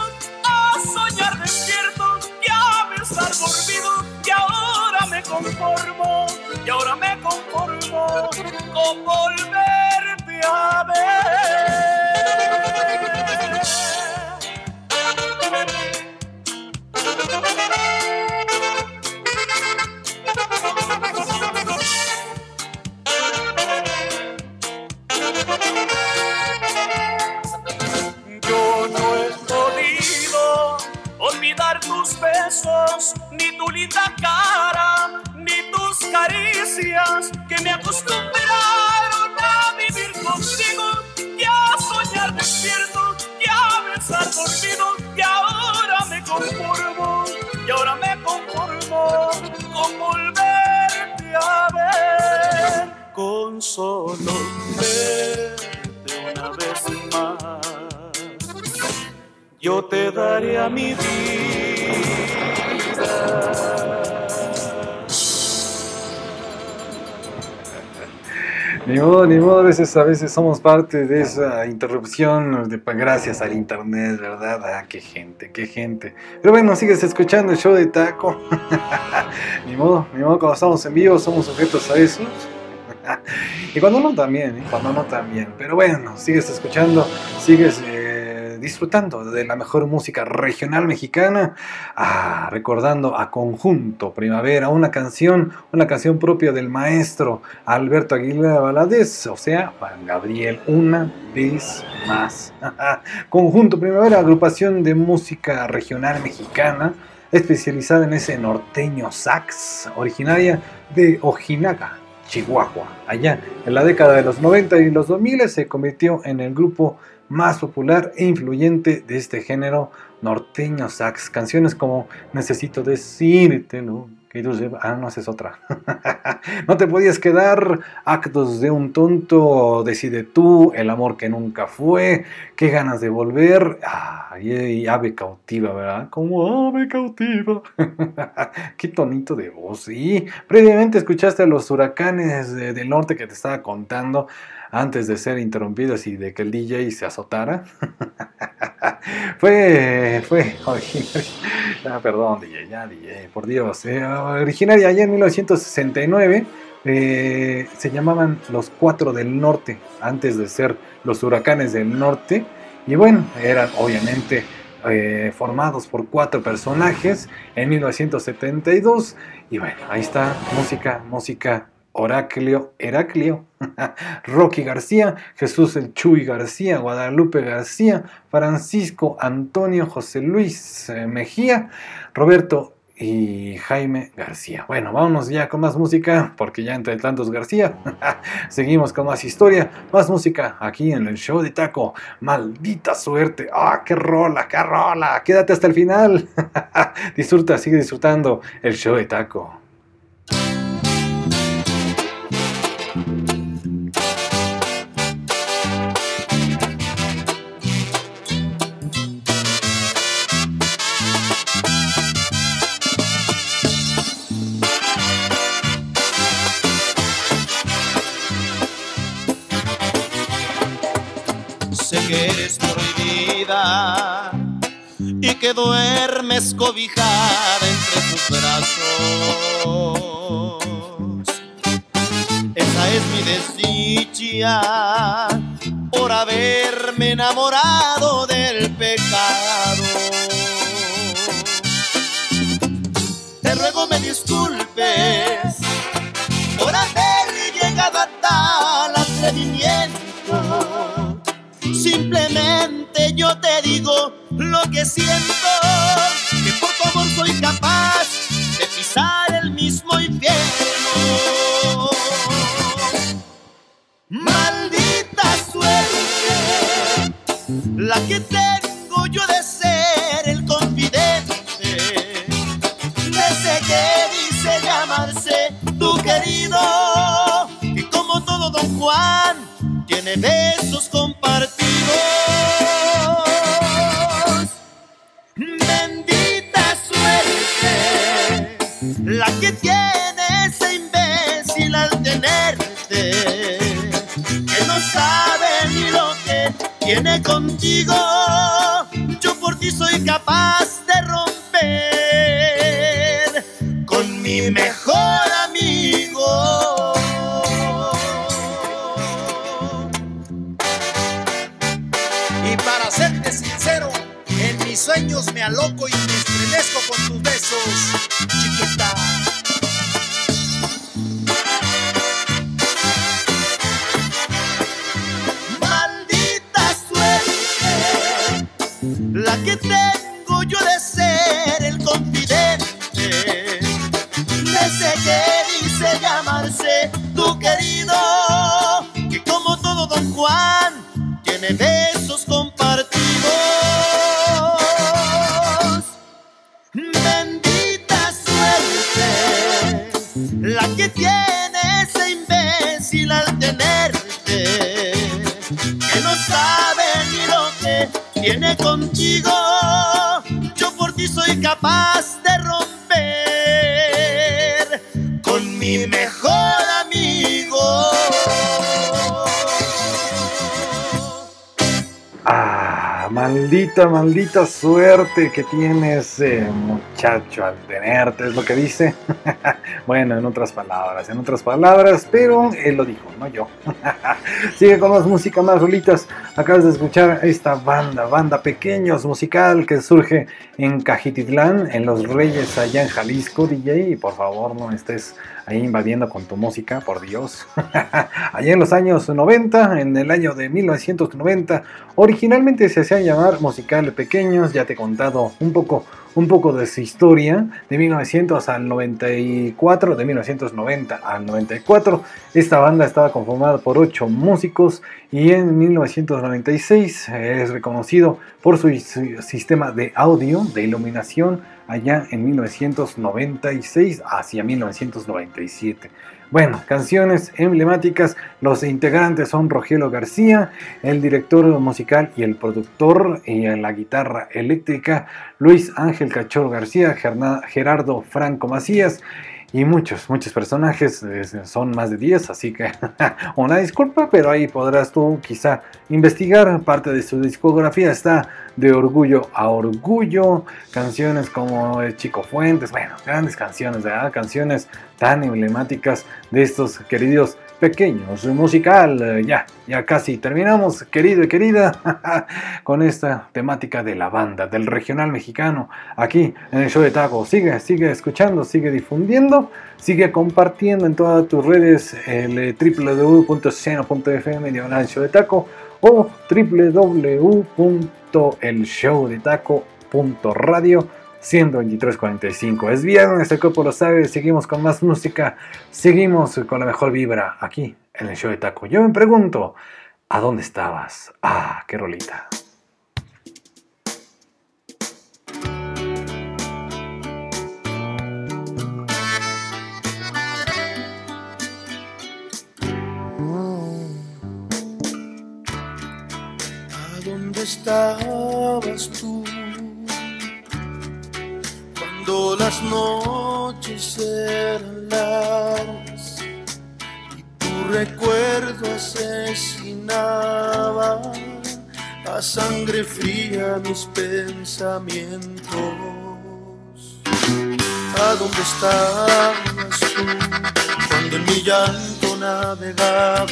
a soñar despierto y a besar dormido. Y ahora conformo, y ahora me conformo con volverte a ver. Veces, a veces somos parte de esa interrupción de, gracias al internet, ¿verdad? Ah, qué gente, qué gente. Pero bueno, sigues escuchando el show de Taco. ni modo, ni modo, cuando estamos en vivo somos sujetos a eso. y cuando no también, ¿eh? cuando no también. Pero bueno, sigues escuchando, sigues eh, disfrutando de la mejor música regional mexicana, ah, recordando a Conjunto Primavera, una canción, una canción propia del maestro Alberto Aguilera Valadez, o sea, Juan Gabriel, una vez más. Conjunto Primavera, agrupación de música regional mexicana especializada en ese norteño sax, originaria de Ojinaga, Chihuahua. Allá, en la década de los 90 y los 2000 se convirtió en el grupo más popular e influyente de este género norteño sax. Canciones como Necesito decirte, ¿no? Que Ah, no, esa es otra. no te podías quedar. Actos de un tonto. Decide tú. El amor que nunca fue. Qué ganas de volver. Ah, ave cautiva, ¿verdad? Como ave cautiva. Qué tonito de voz. Y previamente escuchaste a los huracanes de- del norte que te estaba contando antes de ser interrumpidos y de que el DJ se azotara. fue, fue originaria. Ah, perdón, DJ, ya, DJ, por Dios. Eh, originaria allá en 1969. eh, se llamaban los Cuatro del Norte, antes de ser los Huracanes del Norte. Y bueno, eran obviamente eh, formados por cuatro personajes en 1972. Y bueno, ahí está, música, música, Oraclio, Heraclio, Rocky García, Jesús el Chuy García, Guadalupe García, Francisco Antonio José Luis eh, Mejía, Roberto y Jaime García. Bueno, vámonos ya con más música, porque ya entre tantos García, seguimos con más historia, más música aquí en el show de Taco. Maldita suerte, ¡ah, qué rola, qué rola! Quédate hasta el final. Disfruta, sigue disfrutando el show de Taco. Que duermes cobijada entre tus brazos. Esa es mi desdicha por haberme enamorado del pecado. Te ruego me disculpes por haber atrevimiento. Simplemente yo te digo lo que siento, que por tu amor soy capaz maldita, maldita suerte que tiene ese muchacho al tenerte, es lo que dice. bueno, en otras palabras, en otras palabras, pero él lo dijo, no yo. Sigue con más música, más rolitas. Acabas de escuchar esta banda, banda Pequeños musical que surge en Cajititlán, en Los Reyes, allá en Jalisco, DJ. Por favor, no estés ahí invadiendo con tu música, por Dios. Allá en los años 90, en el año de 1990, originalmente se hacían llamar musical pequeños, ya te he contado un poco, un poco de su historia, de 1900 al 94, de 1990 al 94. Esta banda estaba conformada por ocho músicos y en 1996 es reconocido por su sistema de audio, de iluminación, allá en 1996 hacia 1997. Bueno, canciones emblemáticas. Los integrantes son Rogelio García, el director musical y el productor, y en la guitarra eléctrica Luis Ángel Cachorro García, Gerardo Franco Macías y muchos, muchos personajes, son más de 10, así que una disculpa, pero ahí podrás tú quizá investigar. Parte de su discografía está de orgullo a orgullo, canciones como Chico Fuentes, bueno, grandes canciones, ¿verdad? Canciones tan emblemáticas de estos queridos pequeños musical. Ya, ya casi terminamos, querido y querida, con esta temática de la banda, del regional mexicano, aquí en el show de Taco. Sigue, sigue escuchando, sigue difundiendo, sigue compartiendo en todas tus redes el www.seno.fm diagonal show de taco o www.elshowdetaco.radio 123.45. Es viernes, el cuerpo lo sabe, seguimos con más música, seguimos con la mejor vibra aquí en el show de Taco. Yo me pregunto, ¿a dónde estabas? Ah, qué rolita. ¿A dónde estabas tú? Noches eran largas y tu recuerdo asesinaba a sangre fría mis pensamientos. ¿A dónde estabas tú cuando en mi llanto navegaba?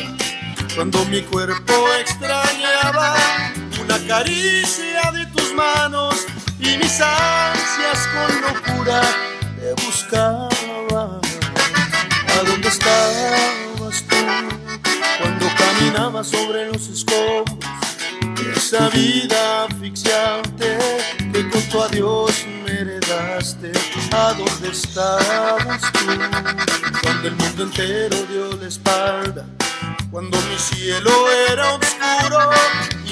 Cuando mi cuerpo extrañaba una caricia de tus manos y mis ansias con locura te buscaba. ¿A dónde estabas tú cuando caminaba sobre los escombros esa vida asfixiante que con tu adiós me heredaste. ¿A dónde estabas tú? Cuando el mundo entero dio la espalda, cuando mi cielo era oscuro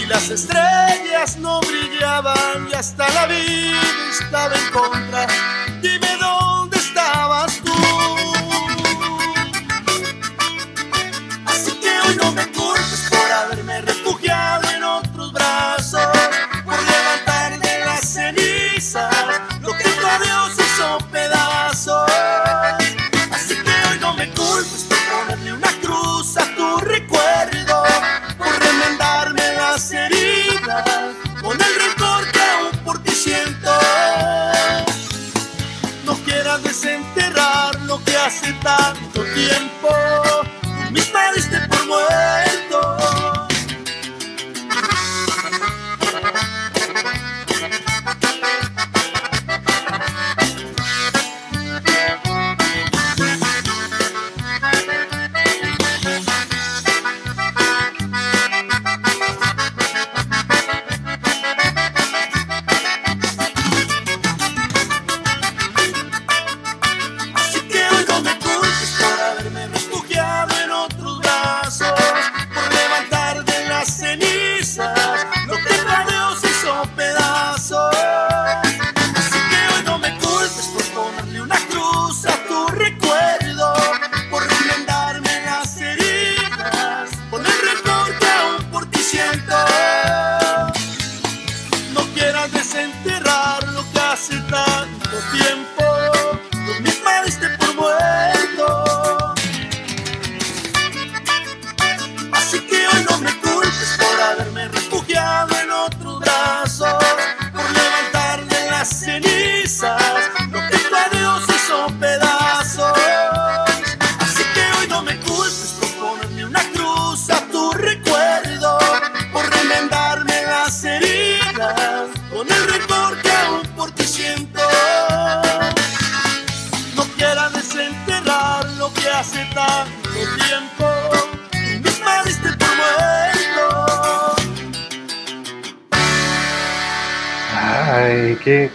las estrellas no brillaban y hasta la vida estaba en contra. Dime dónde estabas tú. Tanto tiempo.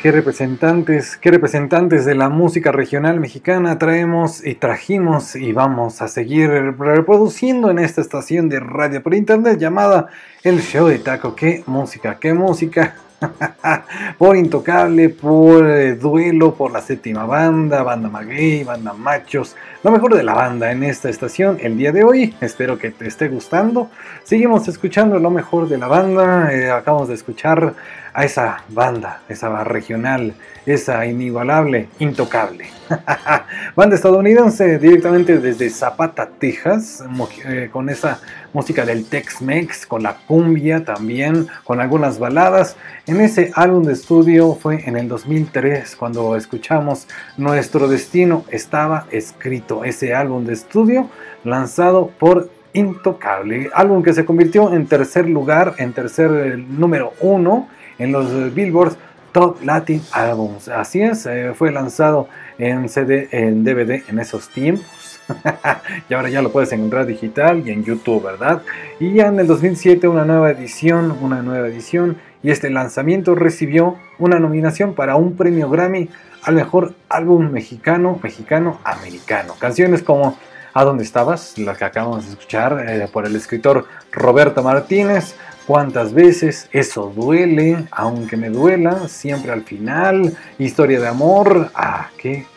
Qué, representantes, qué representantes de la música regional mexicana traemos y trajimos y vamos a seguir reproduciendo en esta estación de radio por internet llamada El Show de Taco. Qué música, qué música. por Intocable, por eh, Duelo, por la séptima banda, Banda Maguey, Banda Machos, lo mejor de la banda en esta estación el día de hoy. Espero que te esté gustando. Seguimos escuchando lo mejor de la banda. eh, acabamos de escuchar a esa banda, esa regional, esa inigualable, intocable. banda estadounidense directamente desde Zapata, Texas, eh, con esa música del Tex-Mex, con la cumbia también, con algunas baladas. En ese álbum de estudio fue en el 2003 cuando escuchamos Nuestro Destino estaba escrito, ese álbum de estudio lanzado por Intocable, álbum que se convirtió en tercer lugar, en tercer eh, número uno en los eh, Billboard Top Latin Albums. Así es, eh, fue lanzado en CD, en DVD en esos tiempos. y ahora ya lo puedes encontrar digital y en YouTube, ¿verdad? Y ya en el 2007 una nueva edición, una nueva edición. Y este lanzamiento recibió una nominación para un premio Grammy al mejor álbum mexicano, mexicano, americano. Canciones como ¿A dónde estabas? La que acabamos de escuchar eh, por el escritor Roberto Martínez. ¿Cuántas veces? Eso duele, aunque me duela, siempre al final. Historia de amor. Ah, qué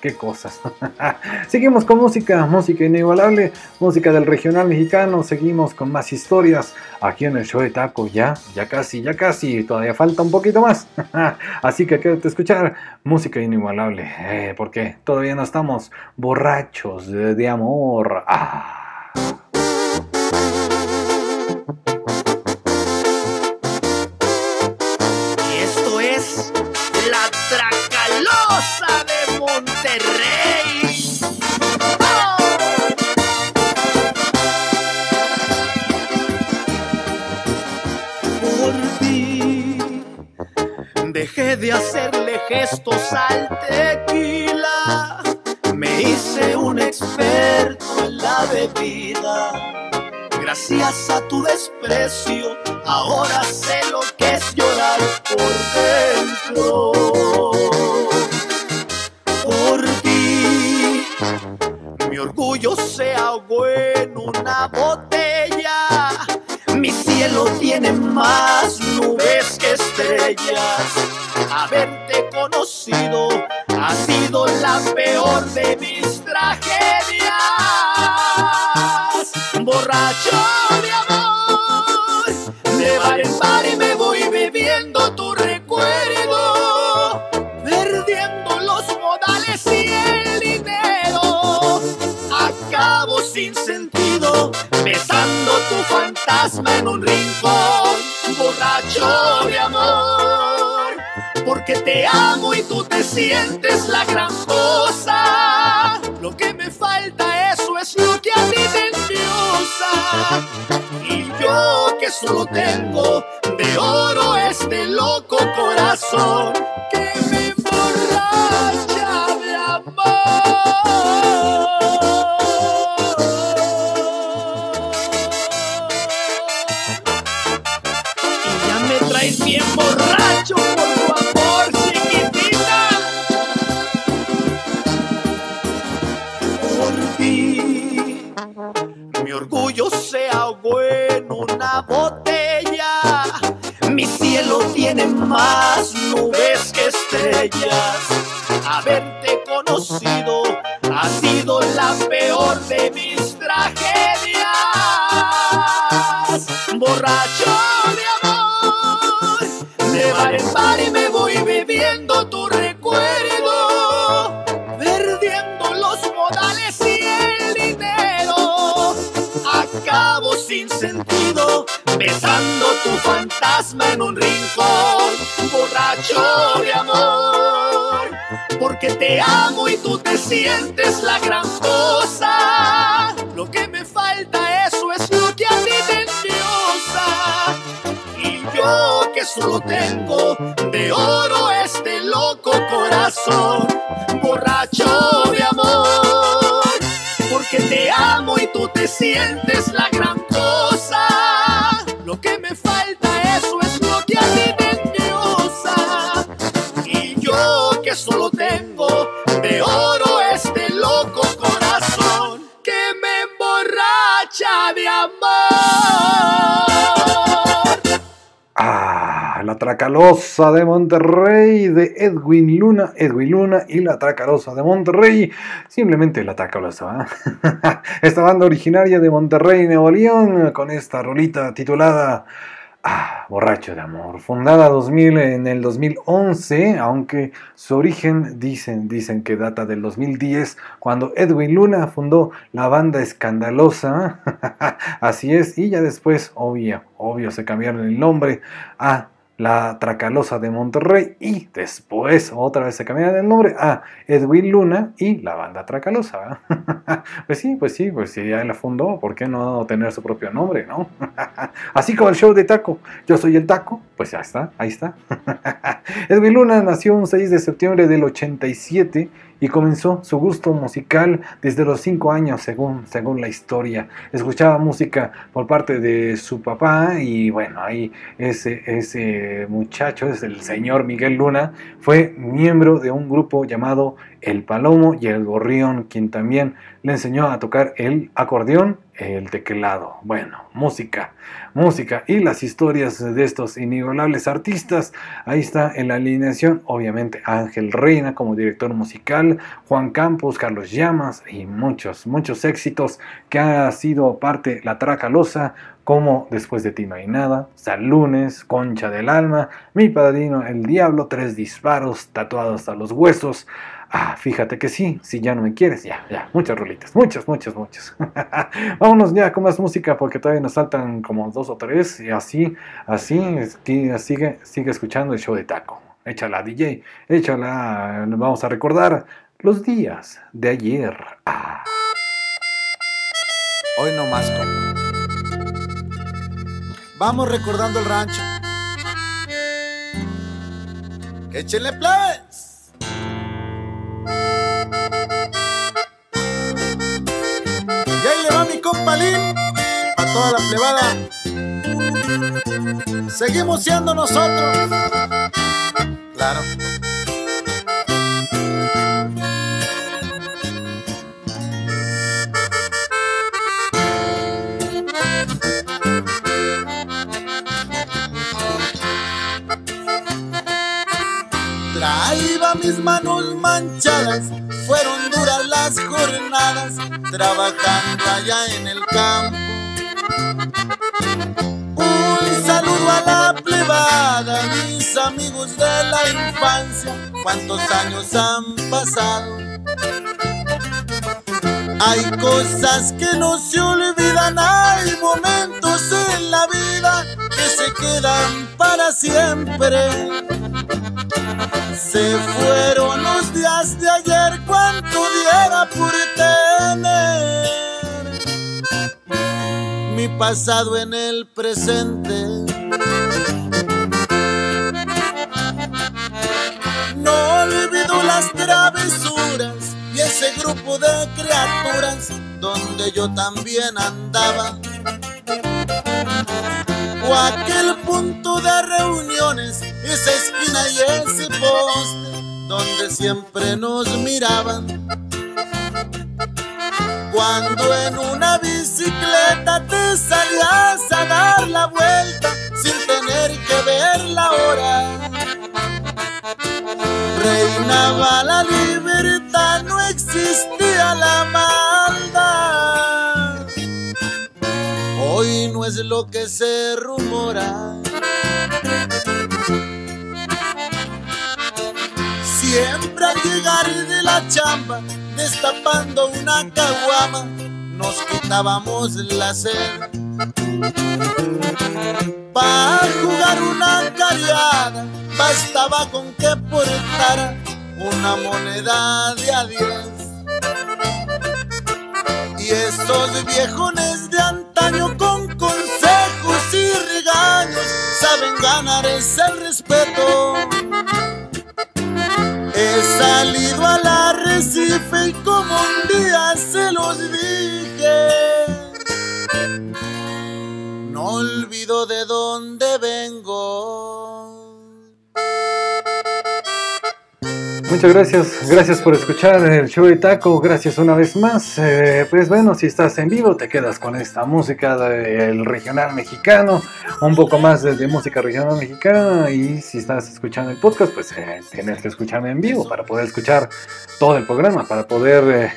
qué cosas. Seguimos con música, música inigualable, música del regional mexicano. Seguimos con más historias aquí en el show de Taco. Ya, ya casi, ya casi, todavía falta un poquito más. Así que quédate a escuchar música inigualable, eh, porque todavía no estamos borrachos de, de amor. Ah. De hacerle gestos al tequila. Me hice un experto en la bebida. Gracias a tu desprecio, ahora sé lo que es llorar por dentro. Por ti, mi orgullo se ahogó en una botella. Mi cielo tiene más nubes que estrellas. Haberte conocido ha sido la peor de mis tragedias. Borracho de amor, de bar en bar y me voy bebiendo tu recuerdo, perdiendo los modales y el dinero. Acabo sin sentido, besando tu fantasma en un rincón, borracho de amor, porque te amo y tú te sientes la gran cosa. Lo que me falta, eso es lo que a ti te endiosa. Y yo que solo tengo de oro este loco corazón que me orgullo se ahogó en una botella. Mi cielo tiene más nubes que estrellas. Haberte conocido ha sido la peor de mis tragedias. Borracho besando tu fantasma en un rincón, borracho de amor, porque te amo y tú te sientes la gran cosa. Lo que me falta, eso es lo que a ti te. Y yo que solo tengo de oro este loco corazón, borracho de amor, porque te amo y tú te sientes la gran tengo de oro este loco corazón que me emborracha de amor. Ah, la Tracalosa de Monterrey de Edwin Luna, Edwin Luna y la Tracalosa de Monterrey, simplemente la Tracalosa. ¿eh? Esta banda originaria de Monterrey, Nuevo León, con esta rolita titulada Ah, Borracho de Amor, fundada 2000 en el 2011, aunque su origen dicen, dicen que data del 2010, cuando Edwin Luna fundó la banda Escandalosa, así es, y ya después, obvio, obvio, se cambiaron el nombre a la Tracalosa de Monterrey y después otra vez se cambiaron el nombre a Edwin Luna y la banda Tracalosa. pues sí, pues sí, pues si ya la fundó, ¿por qué no tener su propio nombre, no? Así como el show de Taco, yo soy el Taco, pues ya está, ahí está. Edwin Luna nació un 6 de septiembre del 87 y comenzó su gusto musical desde los 5 años, según, según la historia. Escuchaba música por parte de su papá y bueno, ahí ese, ese muchacho, es el señor Miguel Luna, fue miembro de un grupo llamado El Palomo y el Gorrión, quien también le enseñó a tocar el acordeón, el teclado. Bueno, música, música y las historias de estos inigualables artistas. Ahí está en la alineación, obviamente Ángel Reina como director musical, Juan Campos, Carlos Llamas y muchos, muchos éxitos que ha sido parte La Tracalosa, como Después de ti no hay nada, San Lunes, Concha del Alma, Mi Padrino, El Diablo, Tres Disparos, Tatuados a los Huesos. Ah, fíjate que sí, si ya no me quieres, ya, ya, muchas rolitas, muchas, muchas, muchas. Vámonos ya con más música porque todavía nos faltan como dos o tres y así, así, sigue, sigue escuchando el show de Taco. Échala, DJ, échala, vamos a recordar los días de ayer. Ah. Hoy no más, compa. Vamos recordando el rancho. ¡Échenle plebes! Y ahí le va mi compa Lin, pa' toda la plebada. Seguimos siendo nosotros. Claro. Mis manos manchadas, fueron duras las jornadas, trabajando allá en el campo. Un saludo a la plebada, mis amigos de la infancia, cuántos años han pasado. Hay cosas que no se olvidan, hay momentos en la vida se quedan para siempre. Se fueron los días de ayer, cuánto diera por tener mi pasado en el presente. No olvido las travesuras y ese grupo de criaturas donde yo también andaba. O aquel punto de reuniones, esa esquina y ese poste donde siempre nos miraban. Cuando en una bicicleta te salías a dar la vuelta sin tener que ver la hora. Reinaba la libertad, no existía la maldad. Es lo que se rumora. Siempre al llegar de la chamba, destapando una caguama, nos quitábamos la sed. Para jugar una cariada, bastaba con que portara una moneda de a diez. Y esos viejones de antaño con consejos y regaños saben ganar ese respeto. He salido al arrecife y como un día se los dije, no olvido de dónde vengo. Muchas gracias, gracias por escuchar el show de Taco, gracias una vez más. Eh, pues bueno, si estás en vivo te quedas con esta música del regional mexicano, un poco más de, música regional mexicana y si estás escuchando el podcast pues eh, tienes que escucharme en vivo para poder escuchar todo el programa, para poder eh,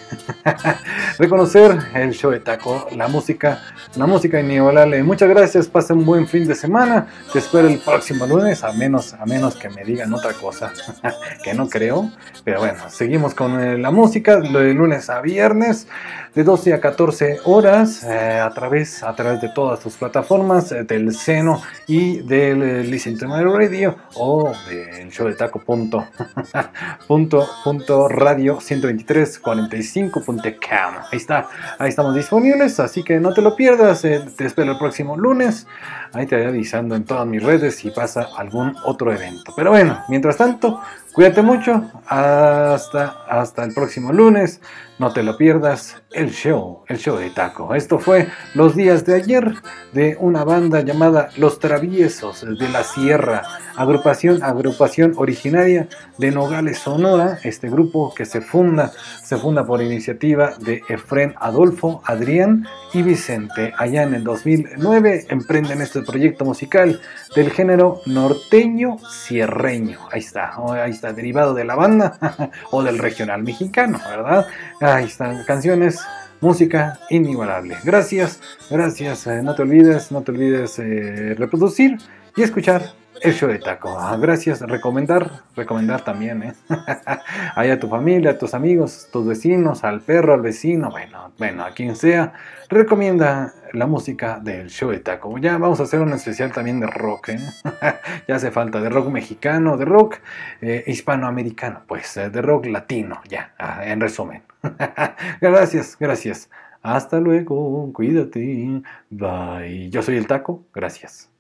reconocer el show de Taco, la música, la música inigualable. Muchas gracias, pasen un buen fin de semana, te espero el próximo lunes, a menos, a menos que me digan otra cosa, que no creo. Pero bueno, seguimos con eh, la música de lunes a viernes, de 12 a 14 horas, eh, a, través, a través de todas tus plataformas, eh, del seno y del eh, Listen to My Radio o del show de taco punto, punto, punto radio 12345.com. Ahí está, ahí estamos disponibles, así que no te lo pierdas. te espero el próximo lunes. Ahí te voy avisando en todas mis redes si pasa algún otro evento. Pero bueno, mientras tanto, cuídate mucho. Hasta, hasta el próximo lunes. No te lo pierdas. El show, el show de taco. Esto fue los días de ayer de una banda llamada Los Traviesos de la Sierra. Agrupación, agrupación originaria de Nogales, Sonora. Este grupo que se funda, se funda por iniciativa de Efren Adolfo, Adrián y Vicente. Allá en el 2009 emprenden este proyecto musical del género norteño sierreño. Ahí está, oh, ahí está, derivado de la banda o del regional mexicano, ¿verdad? Ahí están canciones, música inigualable. Gracias, gracias. eh, no te olvides, no te olvides eh, reproducir y escuchar el show de taco. Ah, gracias, recomendar, recomendar también, ¿eh? Ahí a tu familia, a tus amigos, tus vecinos, al perro, al vecino, bueno, bueno, a quien sea, recomienda la música del show de taco. Ya vamos a hacer un especial también de rock, ¿eh? ya hace falta de rock mexicano, de rock hispanoamericano, pues, de rock latino, ya, ah, en resumen. gracias, gracias. Hasta luego, cuídate. Bye. Yo soy el taco, gracias.